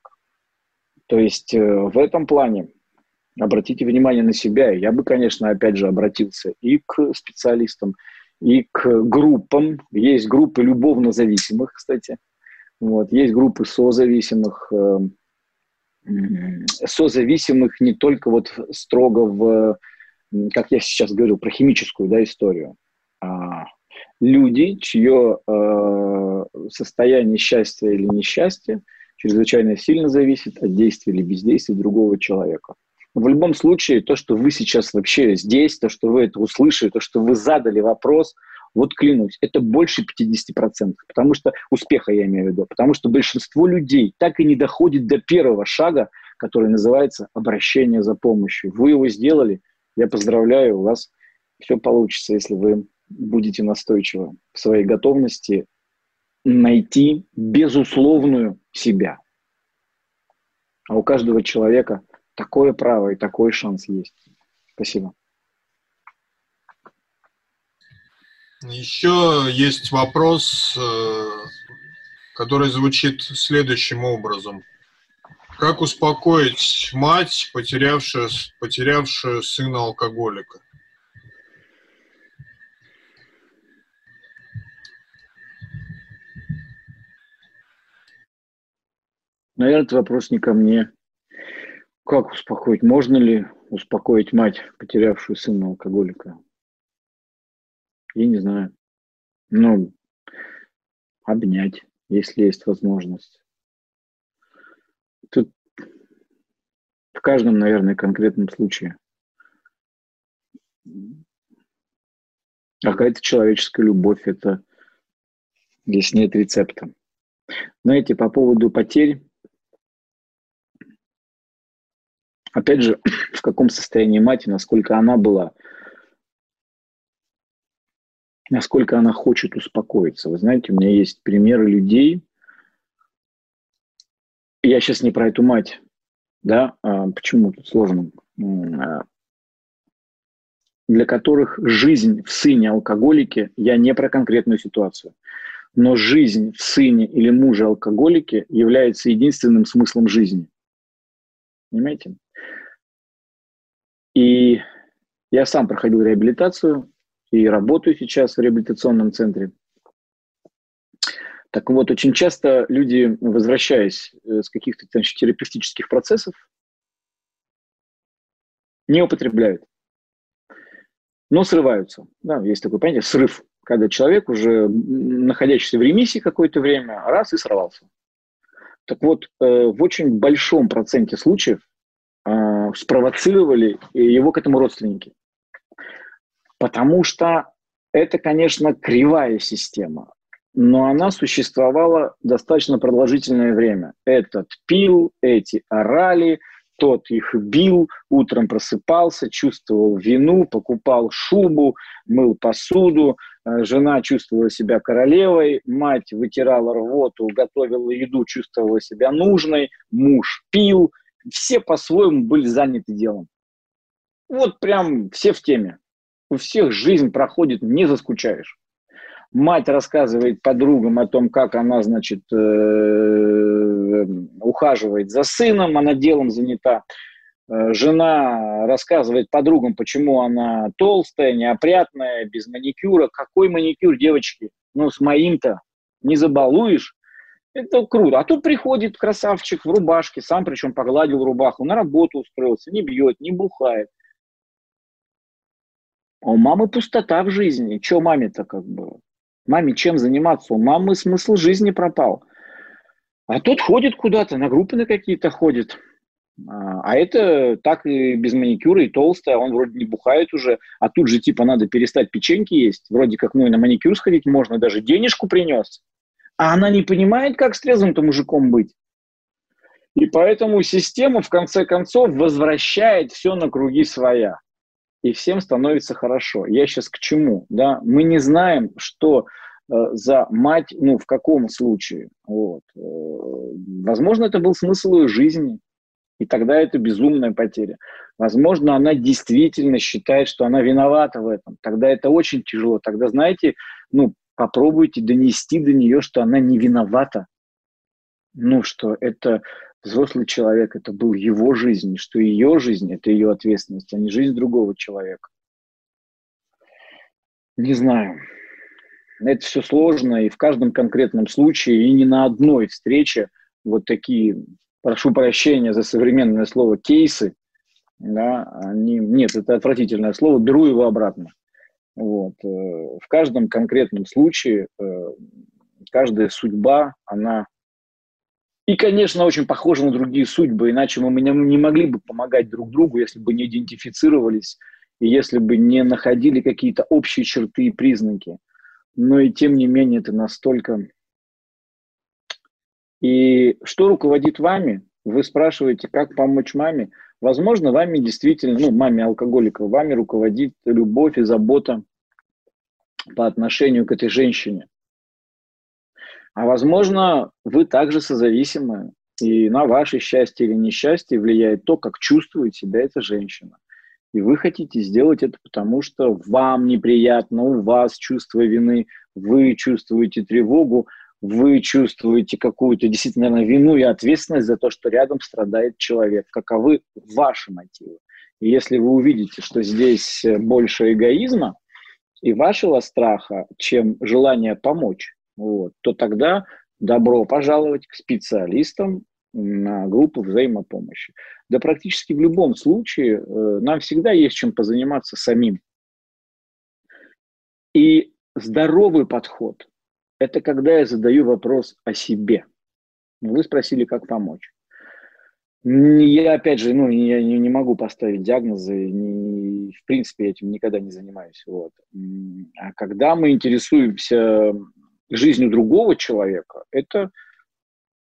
B: То есть э, в этом плане обратите внимание на себя. Я бы, конечно, опять же обратился и к специалистам, и к группам. Есть группы любовно зависимых, кстати. Вот. Есть группы созависимых. Э, созависимых не только вот строго в, как я сейчас говорил, про химическую да, историю, а люди, чье э, состояние счастья или несчастья чрезвычайно сильно зависит от действия или бездействия другого человека. В любом случае, то, что вы сейчас вообще здесь, то, что вы это услышали, то, что вы задали вопрос, вот клянусь, это больше 50%, потому что успеха я имею в виду, потому что большинство людей так и не доходит до первого шага, который называется обращение за помощью. Вы его сделали, я поздравляю, у вас все получится, если вы будете настойчивы в своей готовности найти безусловную себя. А у каждого человека такое право и такой шанс есть. Спасибо.
C: Еще есть вопрос, э, который звучит следующим образом. Как успокоить мать, потерявшую, потерявшую сына алкоголика?
B: Наверное, это вопрос не ко мне. Как успокоить? Можно ли успокоить мать, потерявшую сына алкоголика? Я не знаю. Ну, обнять, если есть возможность. Тут в каждом, наверное, конкретном случае. А какая-то человеческая любовь, это здесь нет рецепта. Знаете, по поводу потерь, опять же, в каком состоянии мать насколько она была, насколько она хочет успокоиться. Вы знаете, у меня есть примеры людей, я сейчас не про эту мать, да, а почему тут сложно, а, для которых жизнь в сыне алкоголике, я не про конкретную ситуацию, но жизнь в сыне или муже алкоголике является единственным смыслом жизни. Понимаете? И я сам проходил реабилитацию и работаю сейчас в реабилитационном центре. Так вот, очень часто люди, возвращаясь э, с каких-то значит, терапевтических процессов, не употребляют, но срываются. Да, есть такое понятие срыв, когда человек уже находящийся в ремиссии какое-то время, раз и сорвался. Так вот, э, в очень большом проценте случаев спровоцировали его к этому родственники. Потому что это, конечно, кривая система, но она существовала достаточно продолжительное время. Этот пил, эти орали, тот их бил, утром просыпался, чувствовал вину, покупал шубу, мыл посуду, э, жена чувствовала себя королевой, мать вытирала рвоту, готовила еду, чувствовала себя нужной, муж пил, все по-своему были заняты делом. Вот прям все в теме. У всех жизнь проходит, не заскучаешь. Мать рассказывает подругам о том, как она, значит, э, ухаживает за сыном, она делом занята. Э, жена рассказывает подругам, почему она толстая, неопрятная, без маникюра. Какой маникюр, девочки? Ну, с моим-то не забалуешь. Это круто. А тут приходит красавчик в рубашке, сам причем погладил рубаху, на работу устроился, не бьет, не бухает. А у мамы пустота в жизни. Че маме-то как бы? Маме чем заниматься? У мамы смысл жизни пропал. А тот ходит куда-то, на группы на какие-то ходит. А, а это так и без маникюра, и толстая, он вроде не бухает уже, а тут же типа надо перестать печеньки есть. Вроде как, ну и на маникюр сходить можно, даже денежку принес. А она не понимает, как с трезвым-то мужиком быть. И поэтому система в конце концов возвращает все на круги своя. И всем становится хорошо. Я сейчас к чему? Да? Мы не знаем, что э, за мать, ну, в каком случае. Вот. Э, возможно, это был смысл ее жизни. И тогда это безумная потеря. Возможно, она действительно считает, что она виновата в этом. Тогда это очень тяжело. Тогда, знаете, ну, попробуйте донести до нее, что она не виновата. Ну, что это взрослый человек, это был его жизнь, что ее жизнь – это ее ответственность, а не жизнь другого человека. Не знаю. Это все сложно, и в каждом конкретном случае, и не на одной встрече вот такие, прошу прощения за современное слово, кейсы, да, они, нет, это отвратительное слово, беру его обратно. Вот. Э, в каждом конкретном случае э, каждая судьба, она и, конечно, очень похожа на другие судьбы, иначе мы не могли бы помогать друг другу, если бы не идентифицировались и если бы не находили какие-то общие черты и признаки. Но и тем не менее это настолько... И что руководит вами? Вы спрашиваете, как помочь маме? Возможно, вами действительно, ну, маме алкоголика, вами руководит любовь и забота по отношению к этой женщине. А возможно, вы также созависимы, и на ваше счастье или несчастье влияет то, как чувствует себя эта женщина. И вы хотите сделать это потому, что вам неприятно, у вас чувство вины, вы чувствуете тревогу, вы чувствуете какую-то действительно наверное, вину и ответственность за то, что рядом страдает человек. Каковы ваши мотивы? И если вы увидите, что здесь больше эгоизма и вашего страха, чем желание помочь, вот, то тогда добро пожаловать к специалистам на группу взаимопомощи. Да практически в любом случае э, нам всегда есть чем позаниматься самим. И здоровый подход это когда я задаю вопрос о себе. Вы спросили, как помочь. Я, опять же, ну, я не, не могу поставить диагнозы, не, в принципе, этим никогда не занимаюсь. Вот. А когда мы интересуемся жизнью другого человека, это,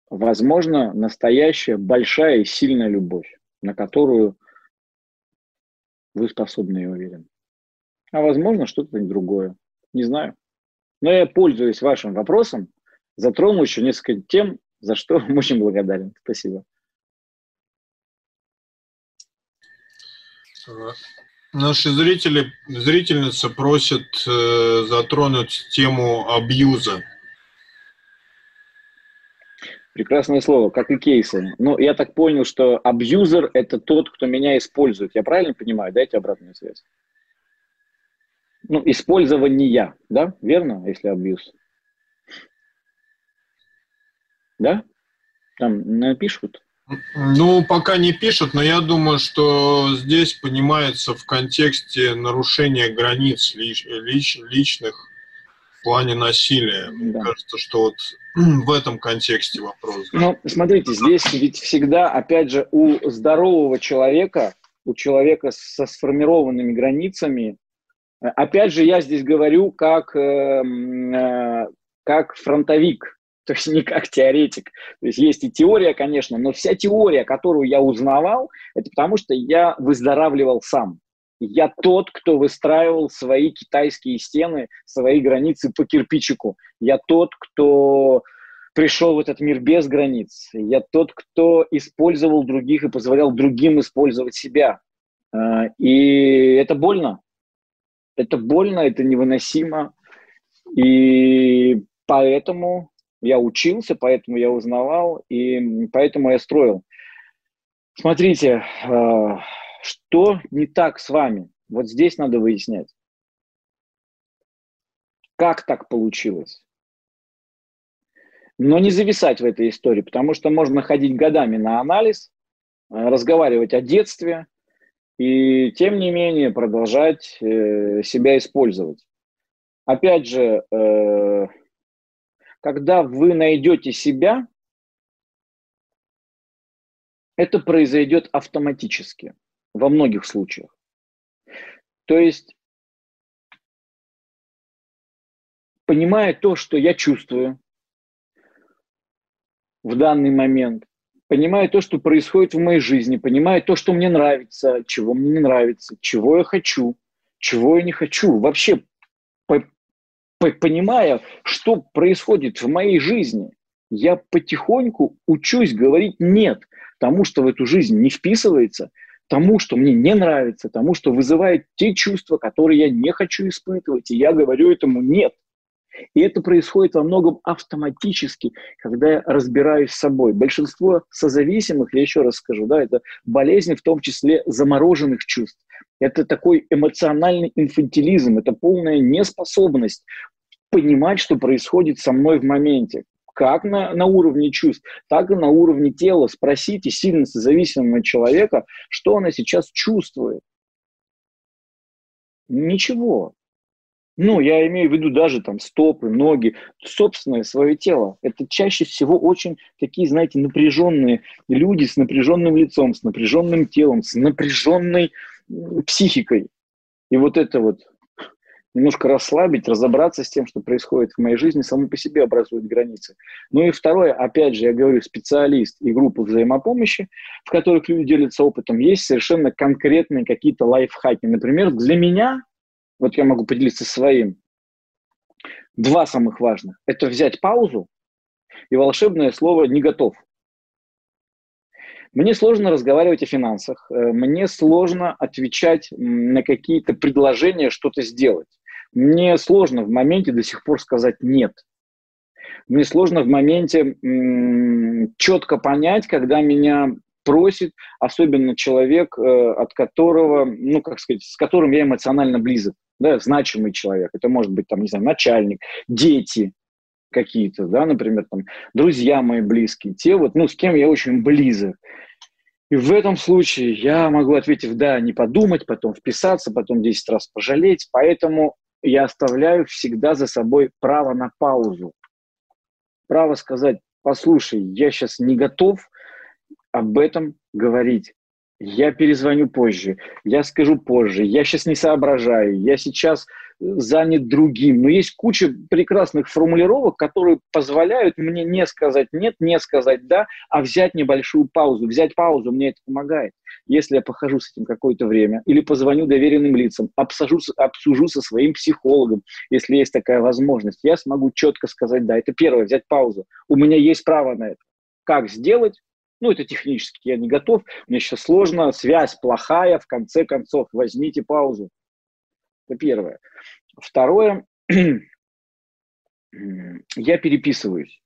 B: возможно, настоящая большая и сильная любовь, на которую вы способны, я уверен. А возможно, что-то другое. Не знаю. Но я пользуюсь вашим вопросом, затрону еще несколько тем, за что очень благодарен. Спасибо.
C: Наши зрители, зрительница просит э, затронуть тему абьюза.
B: Прекрасное слово, как и кейсы. Ну, я так понял, что абьюзер – это тот, кто меня использует. Я правильно понимаю? Дайте обратную связь ну, использования, да, верно, если абьюз? Да? Там напишут.
C: Ну, пока не пишут, но я думаю, что здесь понимается в контексте нарушения границ лич, лич, личных в плане насилия. Мне да. кажется, что вот в этом контексте вопрос.
B: Ну, смотрите, здесь ведь всегда, опять же, у здорового человека, у человека со сформированными границами, Опять же, я здесь говорю как, эм, э, как фронтовик, то есть не как теоретик. То есть есть и теория, конечно, но вся теория, которую я узнавал, это потому что я выздоравливал сам. Я тот, кто выстраивал свои китайские стены, свои границы по кирпичику. Я тот, кто пришел в этот мир без границ. Я тот, кто использовал других и позволял другим использовать себя. Э, и это больно. Это больно, это невыносимо. И поэтому я учился, поэтому я узнавал, и поэтому я строил. Смотрите, э, что не так с вами? Вот здесь надо выяснять. Как так получилось? Но не зависать в этой истории, потому что можно ходить годами на анализ, э, разговаривать о детстве, и тем не менее продолжать э, себя использовать. Опять же, э, когда вы найдете себя, это произойдет автоматически во многих случаях. То есть, понимая то, что я чувствую в данный момент, понимая то, что происходит в моей жизни, понимая то, что мне нравится, чего мне не нравится, чего я хочу, чего я не хочу, вообще по, по, понимая, что происходит в моей жизни, я потихоньку учусь говорить «нет», тому, что в эту жизнь не вписывается, тому, что мне не нравится, тому, что вызывает те чувства, которые я не хочу испытывать, и я говорю этому «нет». И это происходит во многом автоматически, когда я разбираюсь с собой. Большинство созависимых, я еще раз скажу, да, это болезни, в том числе замороженных чувств. Это такой эмоциональный инфантилизм, это полная неспособность понимать, что происходит со мной в моменте как на, на уровне чувств, так и на уровне тела. Спросите сильно зависимого человека, что она сейчас чувствует. Ничего. Ну, я имею в виду даже там стопы, ноги, собственное свое тело. Это чаще всего очень такие, знаете, напряженные люди с напряженным лицом, с напряженным телом, с напряженной психикой. И вот это вот немножко расслабить, разобраться с тем, что происходит в моей жизни, само по себе образует границы. Ну и второе, опять же, я говорю, специалист и группа взаимопомощи, в которых люди делятся опытом, есть совершенно конкретные какие-то лайфхаки. Например, для меня, вот я могу поделиться своим, два самых важных. Это взять паузу и волшебное слово «не готов». Мне сложно разговаривать о финансах, э, мне сложно отвечать на какие-то предложения что-то сделать. Мне сложно в моменте до сих пор сказать «нет». Мне сложно в моменте четко понять, когда меня просит, особенно человек, э, от которого, ну, как сказать, с которым я эмоционально близок, да, значимый человек. Это может быть, там, не знаю, начальник, дети какие-то, да, например, там, друзья мои близкие, те вот, ну, с кем я очень близок. И в этом случае я могу ответить «да», не подумать, потом вписаться, потом 10 раз пожалеть. Поэтому я оставляю всегда за собой право на паузу. Право сказать, послушай, я сейчас не готов об этом говорить. Я перезвоню позже, я скажу позже, я сейчас не соображаю, я сейчас занят другим. Но есть куча прекрасных формулировок, которые позволяют мне не сказать нет, не сказать да, а взять небольшую паузу. Взять паузу мне это помогает. Если я похожу с этим какое-то время или позвоню доверенным лицам, обсужу, обсужу со своим психологом, если есть такая возможность, я смогу четко сказать да. Это первое, взять паузу. У меня есть право на это. Как сделать? Ну, это технически я не готов, мне сейчас сложно, связь плохая, в конце концов, возьмите паузу. Это первое. Второе, я переписываюсь.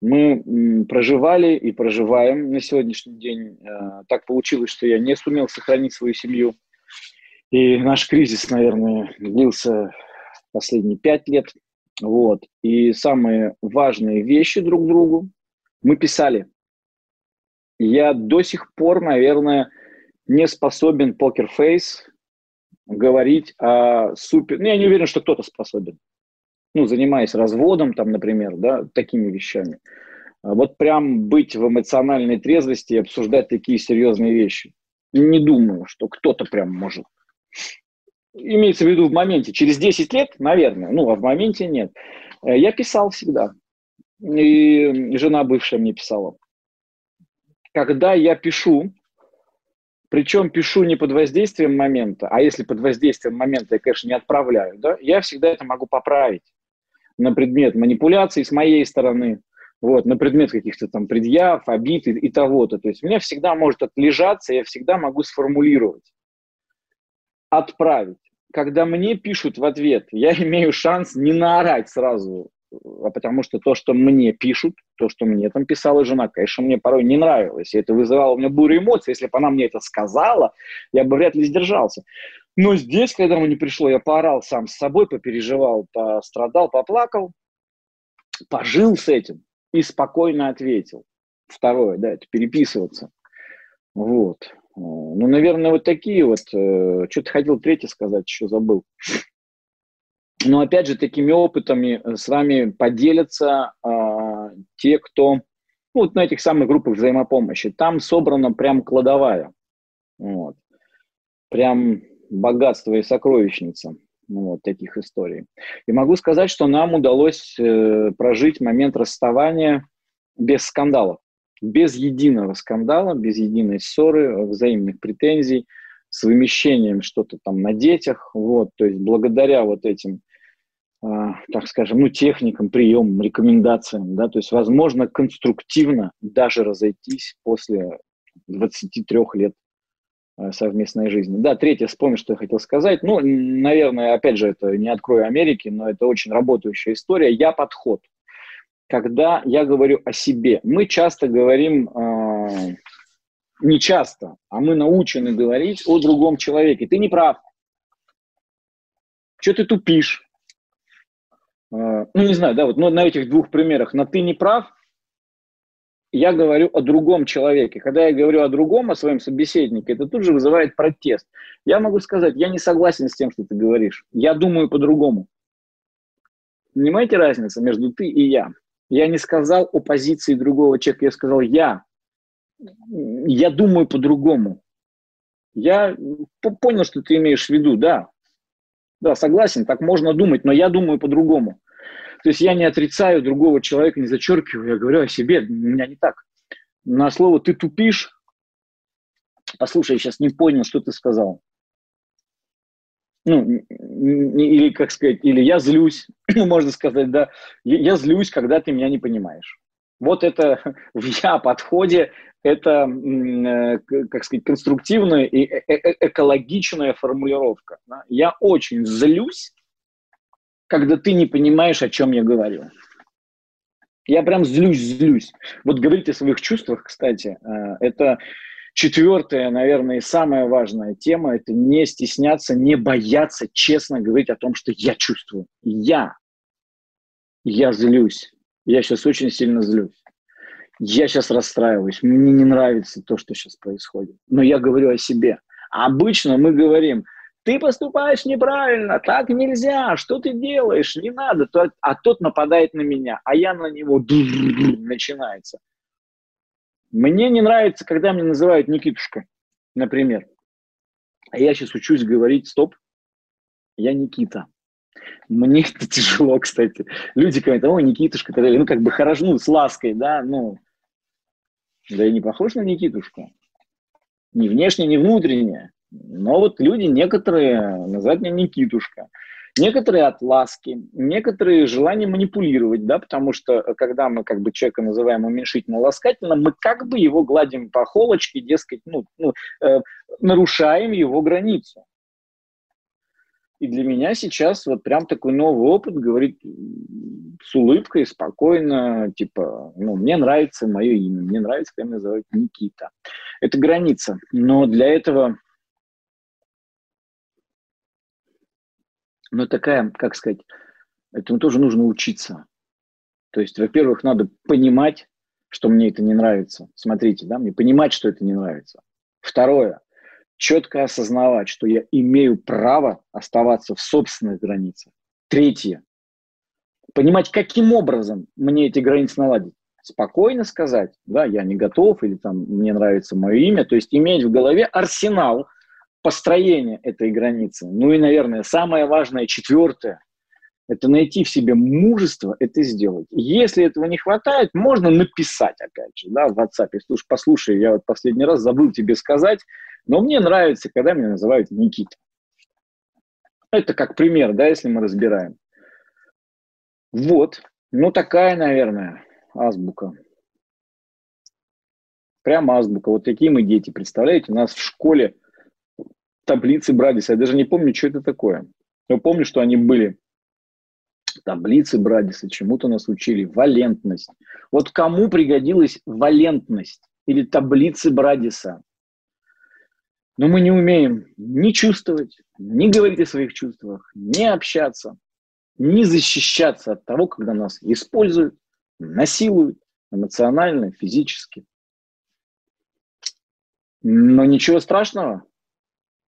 B: Мы проживали и проживаем на сегодняшний день. Э, так получилось, что я не сумел сохранить свою семью. И наш кризис, наверное, длился последние пять лет. Вот. И самые важные вещи друг другу мы писали. Я до сих пор, наверное, не способен покерфейс говорить о супер... Ну, я не уверен, что кто-то способен. Ну, занимаясь разводом, там, например, да, такими вещами. А вот прям быть в эмоциональной трезвости и обсуждать такие серьезные вещи. Не думаю, что кто-то прям может. Имеется в виду в моменте. Через 10 лет, наверное, ну, а в моменте нет. Э, я писал всегда. И жена бывшая мне писала. Когда я пишу, причем пишу не под воздействием момента, а если под воздействием момента я, конечно, не отправляю, да, я всегда это могу поправить на предмет манипуляций с моей стороны, вот, на предмет каких-то там предъяв, обид и, и того-то. То есть у меня всегда может отлежаться, я всегда могу сформулировать, отправить. Когда мне пишут в ответ, я имею шанс не наорать сразу а потому что то, что мне пишут, то, что мне там писала жена, конечно, мне порой не нравилось, и это вызывало у меня бурю эмоций. Если бы она мне это сказала, я бы вряд ли сдержался. Но здесь, когда мне пришло, я поорал сам с собой, попереживал, пострадал, поплакал, пожил с этим и спокойно ответил. Второе, да, это переписываться. Вот. Ну, наверное, вот такие вот. Э, Что-то хотел третье сказать, еще забыл. Но опять же, такими опытами с вами поделятся а, те, кто ну, вот на этих самых группах взаимопомощи. Там собрана прям кладовая. Вот. Прям богатство и сокровищница ну, вот таких историй. И могу сказать, что нам удалось э, прожить момент расставания без скандалов, без единого скандала, без единой ссоры, взаимных претензий, с вымещением что-то там на детях, вот, то есть благодаря вот этим, э, так скажем, ну, техникам, приемам, рекомендациям, да, то есть возможно конструктивно даже разойтись после 23 лет Э, совместной жизни. Да, третье, вспомню, что я хотел сказать. Ну, наверное, опять же, это не открою Америки, но это очень работающая история. Я подход. Когда я говорю о себе, мы часто говорим, э, не часто, а мы научены говорить о другом человеке. Ты не прав. Что ты тупишь? Э, ну, не знаю, да, вот но на этих двух примерах. На ты не прав, я говорю о другом человеке. Когда я говорю о другом, о своем собеседнике, это тут же вызывает протест. Я могу сказать, я не согласен с тем, что ты говоришь. Я думаю по-другому. Понимаете разницу между ты и я? Я не сказал о позиции другого человека, я сказал я. Я думаю по-другому. Я понял, что ты имеешь в виду, да. Да, согласен, так можно думать, но я думаю по-другому. То есть я не отрицаю другого человека, не зачеркиваю, я говорю о себе, у меня не так. На слово «ты тупишь», послушай, я сейчас не понял, что ты сказал. Ну, или, как сказать, или я злюсь, можно сказать, да, я злюсь, когда ты меня не понимаешь. Вот это в я подходе, это, э, как сказать, конструктивная и э, э, экологичная формулировка. Я очень злюсь, когда ты не понимаешь, о чем я говорю. Я прям злюсь, злюсь. Вот говорить о своих чувствах, кстати, это четвертая, наверное, и самая важная тема. Это не стесняться, не бояться честно говорить о том, что я чувствую. Я. Я злюсь. Я сейчас очень сильно злюсь. Я сейчас расстраиваюсь. Мне не нравится то, что сейчас происходит. Но я говорю о себе. Обычно мы говорим – ты поступаешь неправильно, так нельзя, что ты делаешь, не надо. А тот нападает на меня, а я на него начинается. Мне не нравится, когда меня называют Никитушка, например. А я сейчас учусь говорить, стоп, я Никита. Мне это тяжело, кстати. Люди говорят, о, Никитушка, так далее. ну, как бы хорошо, ну, с лаской, да, ну, да я не похож на Никитушку. Ни внешне, ни внутренне. Но вот люди некоторые, называют меня Никитушка, некоторые от ласки, некоторые желание манипулировать, да, потому что э, когда мы как бы человека называем уменьшительно-ласкательно, мы как бы его гладим по холочке, дескать, ну, ну э, нарушаем его границу. И для меня сейчас вот прям такой новый опыт говорит с улыбкой, спокойно, типа, ну, мне нравится мое имя, мне нравится, когда меня называют Никита. Это граница. Но для этого но такая, как сказать, этому тоже нужно учиться. То есть, во-первых, надо понимать, что мне это не нравится. Смотрите, да, мне понимать, что это не нравится. Второе, четко осознавать, что я имею право оставаться в собственных границах. Третье, понимать, каким образом мне эти границы наладить. Спокойно сказать, да, я не готов, или там мне нравится мое имя, то есть иметь в голове арсенал построение этой границы. Ну и, наверное, самое важное, четвертое, это найти в себе мужество это сделать. Если этого не хватает, можно написать, опять же, да, в WhatsApp. Слушай, послушай, я вот последний раз забыл тебе сказать, но мне нравится, когда меня называют Никита. Это как пример, да, если мы разбираем. Вот, ну такая, наверное, азбука. Прямо азбука. Вот такие мы дети, представляете, у нас в школе таблицы Брадиса. Я даже не помню, что это такое. Но помню, что они были. Таблицы Брадиса чему-то нас учили. Валентность. Вот кому пригодилась валентность или таблицы Брадиса? Но мы не умеем ни чувствовать, ни говорить о своих чувствах, ни общаться, ни защищаться от того, когда нас используют, насилуют эмоционально, физически. Но ничего страшного.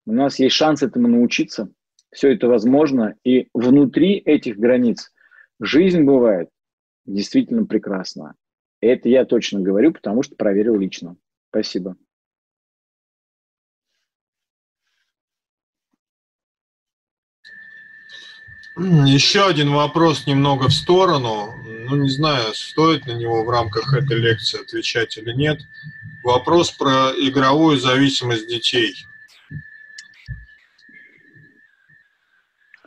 B: У нас есть шанс этому научиться. Все это возможно. И внутри этих границ жизнь бывает действительно прекрасна. Это я точно говорю, потому что проверил лично. Спасибо.
C: Еще один вопрос немного в сторону. Ну, не знаю, стоит на него в рамках этой лекции отвечать или нет. Вопрос про игровую зависимость детей.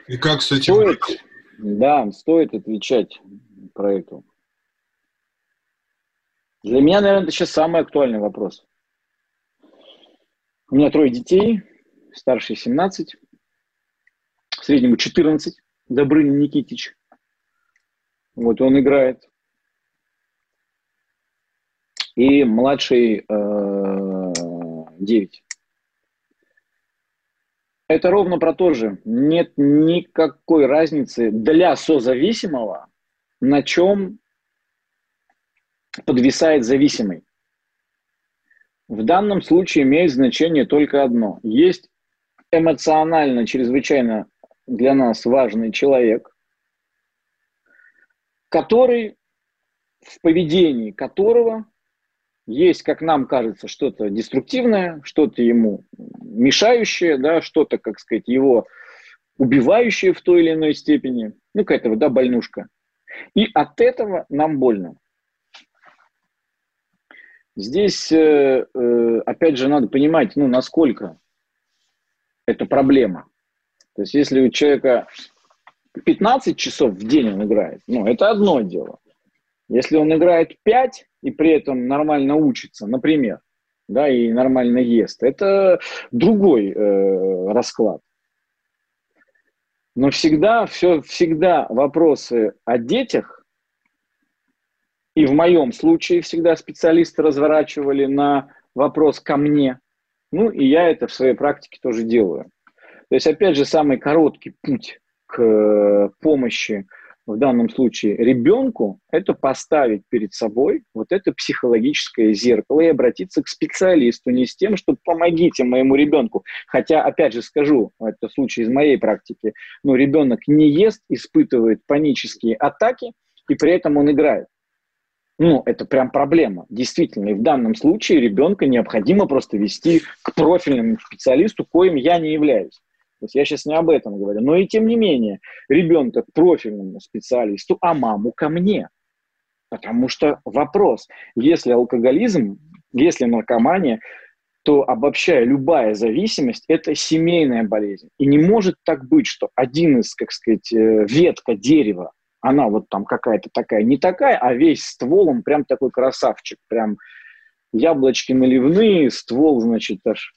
C: И как с этим
B: стоит, быть? Да, стоит отвечать про это. Для меня, наверное, это сейчас самый актуальный вопрос. У меня трое детей, старший 17, среднему 14. Добрынин Никитич. Вот он играет. И младший э, 9. Это ровно про то же. Нет никакой разницы для созависимого, на чем подвисает зависимый. В данном случае имеет значение только одно. Есть эмоционально чрезвычайно для нас важный человек, который, в поведении которого есть, как нам кажется, что-то деструктивное, что-то ему мешающее, да, что-то, как сказать, его убивающее в той или иной степени, ну, какая-то, да, больнушка. И от этого нам больно. Здесь, э, э, опять же, надо понимать, ну, насколько это проблема. То есть если у человека 15 часов в день он играет, ну, это одно дело. Если он играет 5 и при этом нормально учится, например, да, и нормально ест, это другой э, расклад. Но всегда, все, всегда вопросы о детях, и в моем случае всегда специалисты разворачивали на вопрос ко мне. Ну, и я это в своей практике тоже делаю. То есть, опять же, самый короткий путь к э, помощи в данном случае ребенку – это поставить перед собой вот это психологическое зеркало и обратиться к специалисту не с тем, что помогите моему ребенку. Хотя, опять же скажу, это случай из моей практики, но ребенок не ест, испытывает панические атаки, и при этом он играет. Ну, это прям проблема. Действительно, и в данном случае ребенка необходимо просто вести к профильному специалисту, коим я не являюсь. То есть я сейчас не об этом говорю. Но и тем не менее, ребенка к профильному специалисту, а маму ко мне. Потому что вопрос, если алкоголизм, если наркомания, то обобщая, любая зависимость – это семейная болезнь. И не может так быть, что один из, как сказать, э, ветка дерева, она вот там какая-то такая, не такая, а весь ствол, он прям такой красавчик, прям яблочки наливные, ствол, значит, аж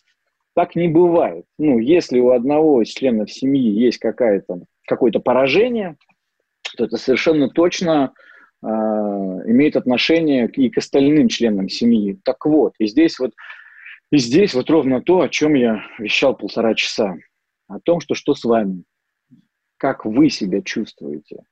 B: так не бывает. Ну, если у одного из членов семьи есть какая-то, какое-то поражение, то это совершенно точно э, имеет отношение и к остальным членам семьи. Так вот, и здесь вот, и здесь вот ровно то, о чем я вещал полтора часа. О том, что что с вами, как вы себя чувствуете.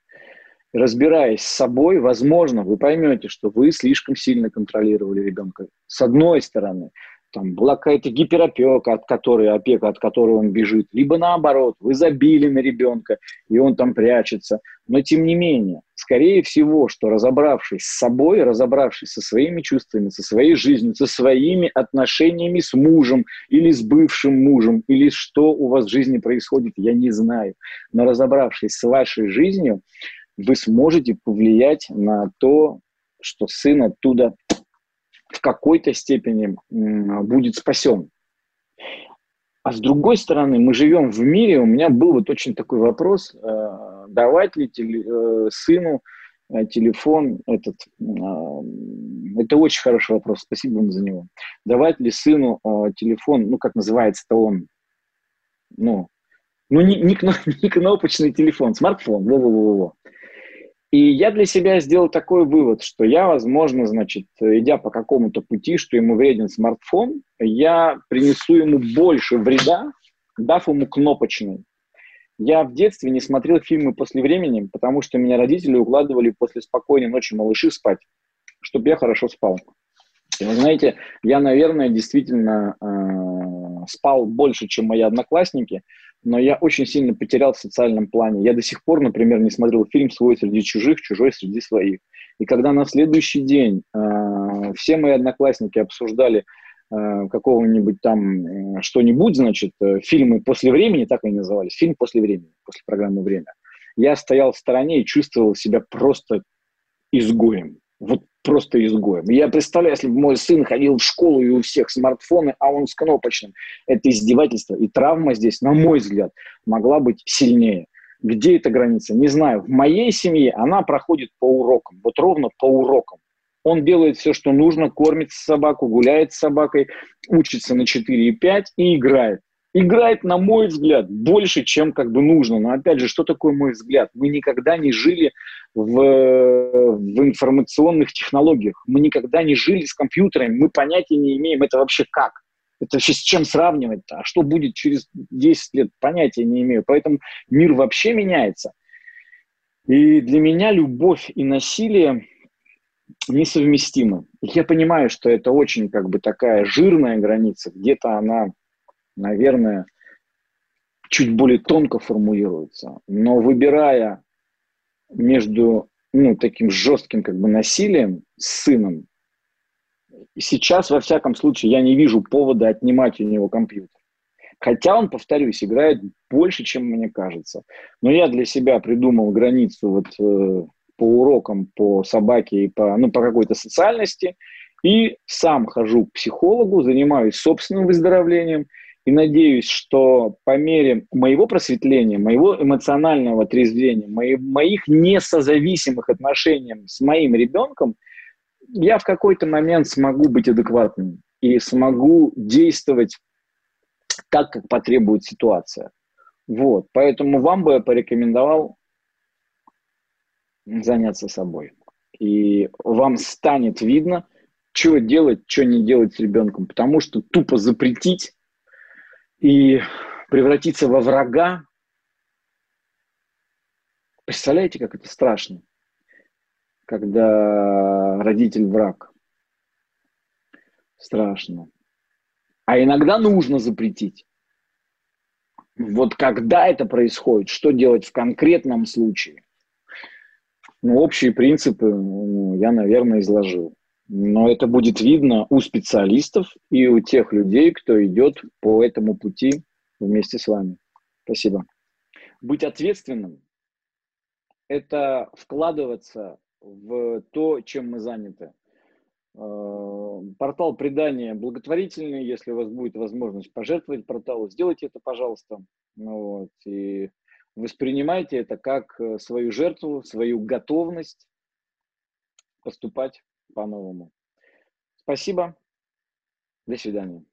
B: Разбираясь с собой, возможно, вы поймете, что вы слишком сильно контролировали ребенка. С одной стороны там была какая-то гиперопека, от которой, опека, от которой он бежит, либо наоборот, вы забили на ребенка, и он там прячется. Но тем не менее, скорее всего, что разобравшись с собой, разобравшись со своими чувствами, со своей жизнью, со своими отношениями с мужем или с бывшим мужем, или что у вас в жизни происходит, я не знаю. Но разобравшись с вашей жизнью, вы сможете повлиять на то, что сын оттуда в какой-то степени будет спасен. А с другой стороны, мы живем в мире, у меня был вот очень такой вопрос, э, давать ли теле, э, сыну э, телефон этот, это очень хороший вопрос, спасибо вам за него. Давать ли сыну телефон, ну, как называется-то он, ну, ну не, не, не кнопочный телефон, смартфон, во-во-во-во. И я для себя сделал такой вывод, что я, возможно, значит, идя по какому-то пути, что ему вреден смартфон, я принесу ему больше вреда, дав ему кнопочный. Я в детстве не смотрел фильмы после времени, потому что меня родители укладывали после спокойной ночи малыши спать, чтобы я хорошо спал. Вы знаете, я, наверное, действительно э, спал больше, чем мои одноклассники, но я очень сильно потерял в социальном плане. Я до сих пор, например, не смотрел фильм «Свой среди чужих, чужой среди своих». И когда на следующий день э, все мои одноклассники обсуждали э, какого-нибудь там э, что-нибудь, значит, э, фильмы после времени, так они назывались, фильм после времени, после программы «Время», я стоял в стороне и чувствовал себя просто изгоем. Вот просто изгоем. Я представляю, если бы мой сын ходил в школу и у всех смартфоны, а он с кнопочным, это издевательство. И травма здесь, на мой взгляд, могла быть сильнее. Где эта граница? Не знаю. В моей семье она проходит по урокам, вот ровно по урокам. Он делает все, что нужно, кормит собаку, гуляет с собакой, учится на 4 и 5 и играет играет, на мой взгляд, больше, чем как бы нужно. Но опять же, что такое мой взгляд? Мы никогда не жили в, в информационных технологиях. Мы никогда не жили с компьютерами. Мы понятия не имеем, это вообще как. Это вообще с чем сравнивать-то? А что будет через 10 лет? Понятия не имею. Поэтому мир вообще меняется. И для меня любовь и насилие несовместимы. Я понимаю, что это очень как бы такая жирная граница, где-то она наверное, чуть более тонко формулируется. Но выбирая между ну, таким жестким как бы насилием с сыном, сейчас, во всяком случае, я не вижу повода отнимать у него компьютер. Хотя он, повторюсь, играет больше, чем мне кажется. Но я для себя придумал границу вот э, по урокам, по собаке и по, ну, по какой-то социальности. И сам хожу к психологу, занимаюсь собственным выздоровлением – и надеюсь, что по мере моего просветления, моего эмоционального трезвения, мои, моих несозависимых отношений с моим ребенком, я в какой-то момент смогу быть адекватным и смогу действовать так, как потребует ситуация. Вот, поэтому вам бы я порекомендовал заняться собой. И вам станет видно, что делать, что не делать с ребенком. Потому что тупо запретить и превратиться во врага, представляете, как это страшно, когда родитель враг. Страшно. А иногда нужно запретить. Вот когда это происходит, что делать в конкретном случае? Ну, общие принципы ну, я, наверное, изложил. Но это будет видно у специалистов и у тех людей, кто идет по этому пути вместе с вами. Спасибо. Быть ответственным – это вкладываться в то, чем мы заняты. Э, портал предания благотворительный. Если у вас будет возможность пожертвовать порталу, сделайте это, пожалуйста. Ну вот, и воспринимайте это как э, свою жертву, свою готовность поступать по-новому. Спасибо. До свидания.